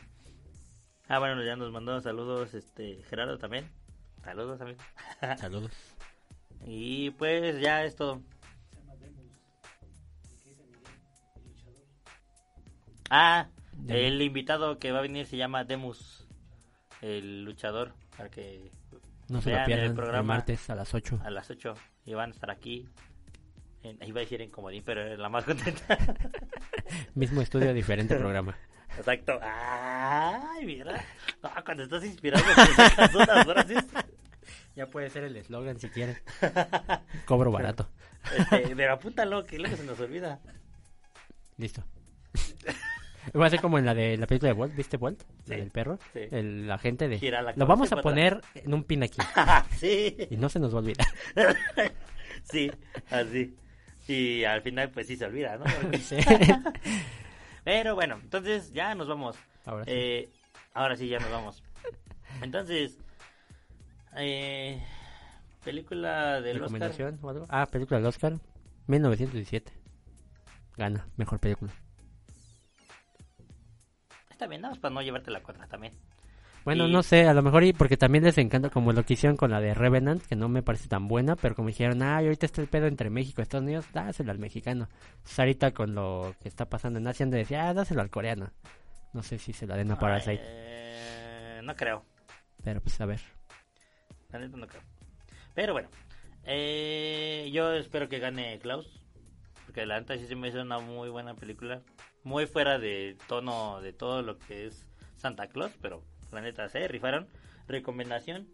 Ah, bueno, ya nos mandó saludos este Gerardo también. Saludos también. <laughs> Saludos. y pues ya es todo. Ah, Demus. el invitado que va a venir se llama Demus, el luchador, para que No se lo pierdan el el, programa martes a las 8. a las 8 y van a estar aquí. En, iba a decir en Comodín, pero en la más contenta. <laughs> Mismo estudio, diferente programa. Exacto. Ay, mira. Cuando estás inspirado, te sacas unas frases. Ya puede ser el eslogan si quieren. <laughs> Cobro barato. Este, pero apúntalo, que luego se nos olvida. Listo. Va a ser como en la de la película de Walt, ¿viste Walt? La Sí, del perro. sí. El agente de... Gira la Lo vamos a poner en un pin aquí. <laughs> sí, Y no se nos va a olvidar. sí, así. Y al final, pues sí se olvida, ¿no? <laughs> Sí. <laughs> Pero bueno, entonces ya nos vamos. Ahora sí. Eh, ahora sí, ya nos vamos. Entonces, eh, película del Oscar. ¿Recomendación o algo? Ah, película del Oscar. 1917. Gana, mejor película. Está bien, nada más para no llevarte la contra también. Bueno, Y- no sé, a lo mejor y porque también les encanta como lo que hicieron con la de Revenant, que no me parece tan buena, pero como dijeron, ah, ahorita está el pedo entre México y Estados Unidos, dáselo al mexicano. Ahorita con lo que está pasando en Asia, de decir, ah, dáselo al coreano. No sé si se la den a Parasite, Eh, no creo. pero pues a ver. La neta no creo. Pero bueno, eh, yo espero que gane Klaus. Porque la neta sí se me hizo una muy buena película. Muy fuera de tono de todo lo que es Santa Claus. Pero la neta se rifaron. Recomendación.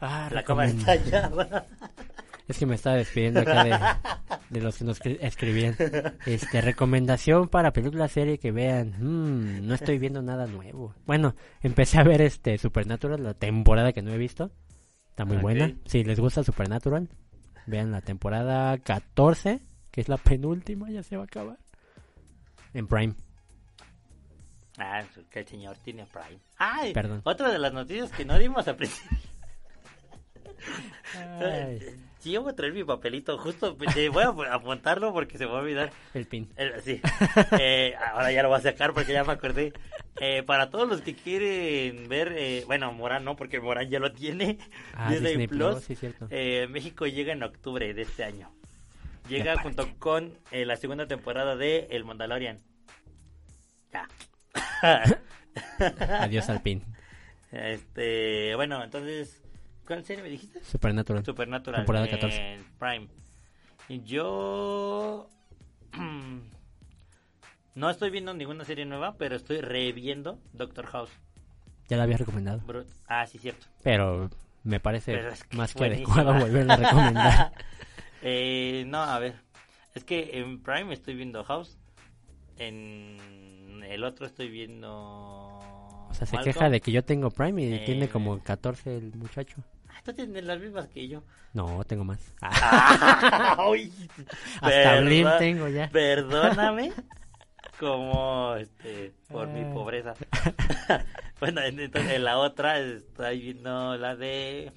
Ah, La cama recomen- está hallada. Es que me estaba despidiendo acá de, de los que nos escri- escribían. Este, recomendación para película serie que vean. Mm, no estoy viendo nada nuevo. Bueno, empecé a ver este Supernatural, la temporada que no he visto. Está muy buena. Si les gusta Supernatural, vean la temporada 14, que es la penúltima, ya se va a acabar. En Prime. Ah, que el señor tiene Prime. Ay, Perdón. otra de las noticias que no dimos a principio. Sí, yo voy a traer mi papelito, justo eh, voy a ap- apuntarlo porque se me va a olvidar. El pin. El- sí. Eh, ahora ya lo voy a sacar porque ya me acordé. Eh, para todos los que quieren ver, eh, bueno, Morán no, porque Morán ya lo tiene. Ah, Disney Plus, sí, cierto. México llega en octubre de este año. Llega junto con la segunda temporada de El Mandalorian. Ya. <laughs> Adiós al pin. Este, bueno, entonces, ¿cuál serie me dijiste? Supernatural. Supernatural. Temporada en 14. Prime. Y Yo <clears throat> no estoy viendo ninguna serie nueva, pero estoy reviendo Doctor House. Ya la había recomendado. Bru- Ah, sí, cierto. Pero me parece Pero es que más que buenísima. adecuado volverla a recomendar. <laughs> Eh, no, a ver. Es que en Prime estoy viendo House. En el otro estoy viendo. O sea, se Malcolm. queja de que yo tengo Prime y Eh. tiene como 14 el muchacho. Ah, tú tienes las mismas que yo. No, tengo más. <laughs> Ay, <laughs> Hasta Blim tengo ya. Perdóname. <laughs> Como este por mi Ay. pobreza. bueno, en- entonces en la otra estoy viendo la de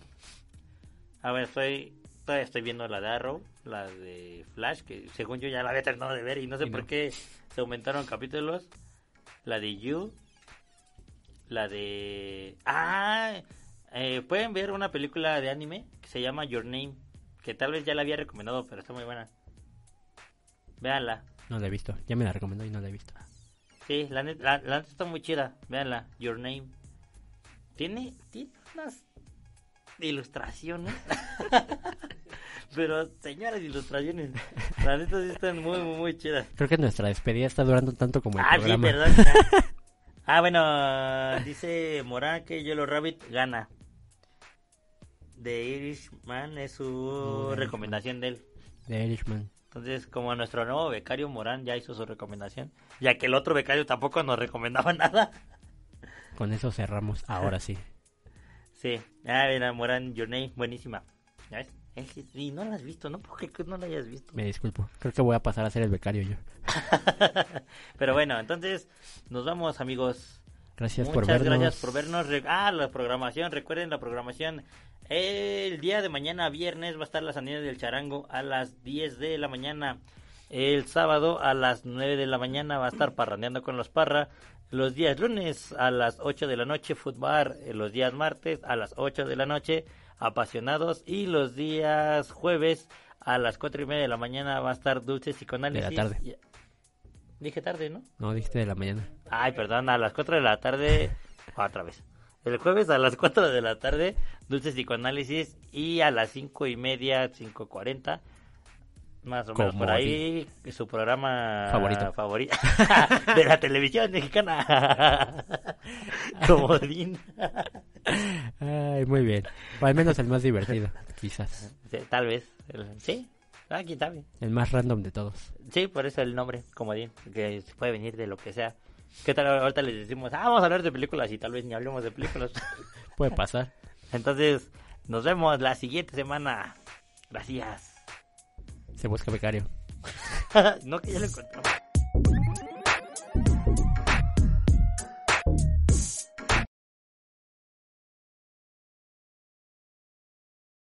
A ver, estoy todavía estoy viendo la de Arrow, la de Flash que según yo ya la había terminado de ver y no sé Y por no. qué se aumentaron capítulos. La de You, la de Ah, eh, pueden ver una película de anime que se llama Your Name, que tal vez ya la había recomendado, pero está muy buena. Véanla. No la he visto. Ya me la recomendó y no la he visto. Sí, la neta, la, la neta está muy chida. Véanla, Your Name. Tiene, tiene unas ilustraciones. <laughs> Pero, señoras ilustraciones. La neta sí están muy, muy, muy chidas. Creo que nuestra despedida está durando tanto como el Ah, sí, programa. perdón. ya. <laughs> Ah, bueno, dice Morán que Yellow Rabbit gana. The Irishman es su recomendación de él. De Irishman. Entonces, como nuestro nuevo becario Morán ya hizo su recomendación, ya que el otro becario tampoco nos recomendaba <laughs> nada. Con eso cerramos. Ahora sí. Sí, ah, mira, Morán Your Name, buenísima. ¿Ya ves? Es- Y no la has visto, ¿no? ¿Por qué que no la hayas visto? Me disculpo. Creo que voy a pasar a ser el becario yo. <laughs> Pero bueno, entonces nos vamos, amigos. Gracias Muchas por vernos. gracias por vernos. Ah, la programación, recuerden la programación. El día de mañana, viernes, va a estar las anillas del charango a las 10 de la mañana. El sábado a las 9 de la mañana va a estar parrandeando con los parra. Los días lunes a las 8 de la noche, fútbol. Los días martes a las 8 de la noche, apasionados. Y los días jueves a las 4 y media de la mañana va a estar dulces y con análisis. tarde. Dije tarde, ¿no? No, dijiste de la mañana. Ay, perdón, a las 4 de la tarde, <laughs> otra vez. El jueves a las 4 de la tarde, Dulces Psicoanálisis, y a las 5 y media, 5.40, más o menos por ahí, su programa Favorito. favorito <laughs> de la televisión mexicana. <laughs> Comodín. Ay, muy bien. O al menos el más divertido, quizás. Tal vez. Sí, ah, quién sabe. El más random de todos. Sí, por eso el nombre, Comodín, que puede venir de lo que sea. ¿Qué tal ahorita les decimos, ah, vamos a hablar de películas y tal vez ni hablemos de películas? <laughs> Puede pasar. Entonces, nos vemos la siguiente semana. Gracias. Se busca pues becario. <laughs> no, que ya lo encontramos.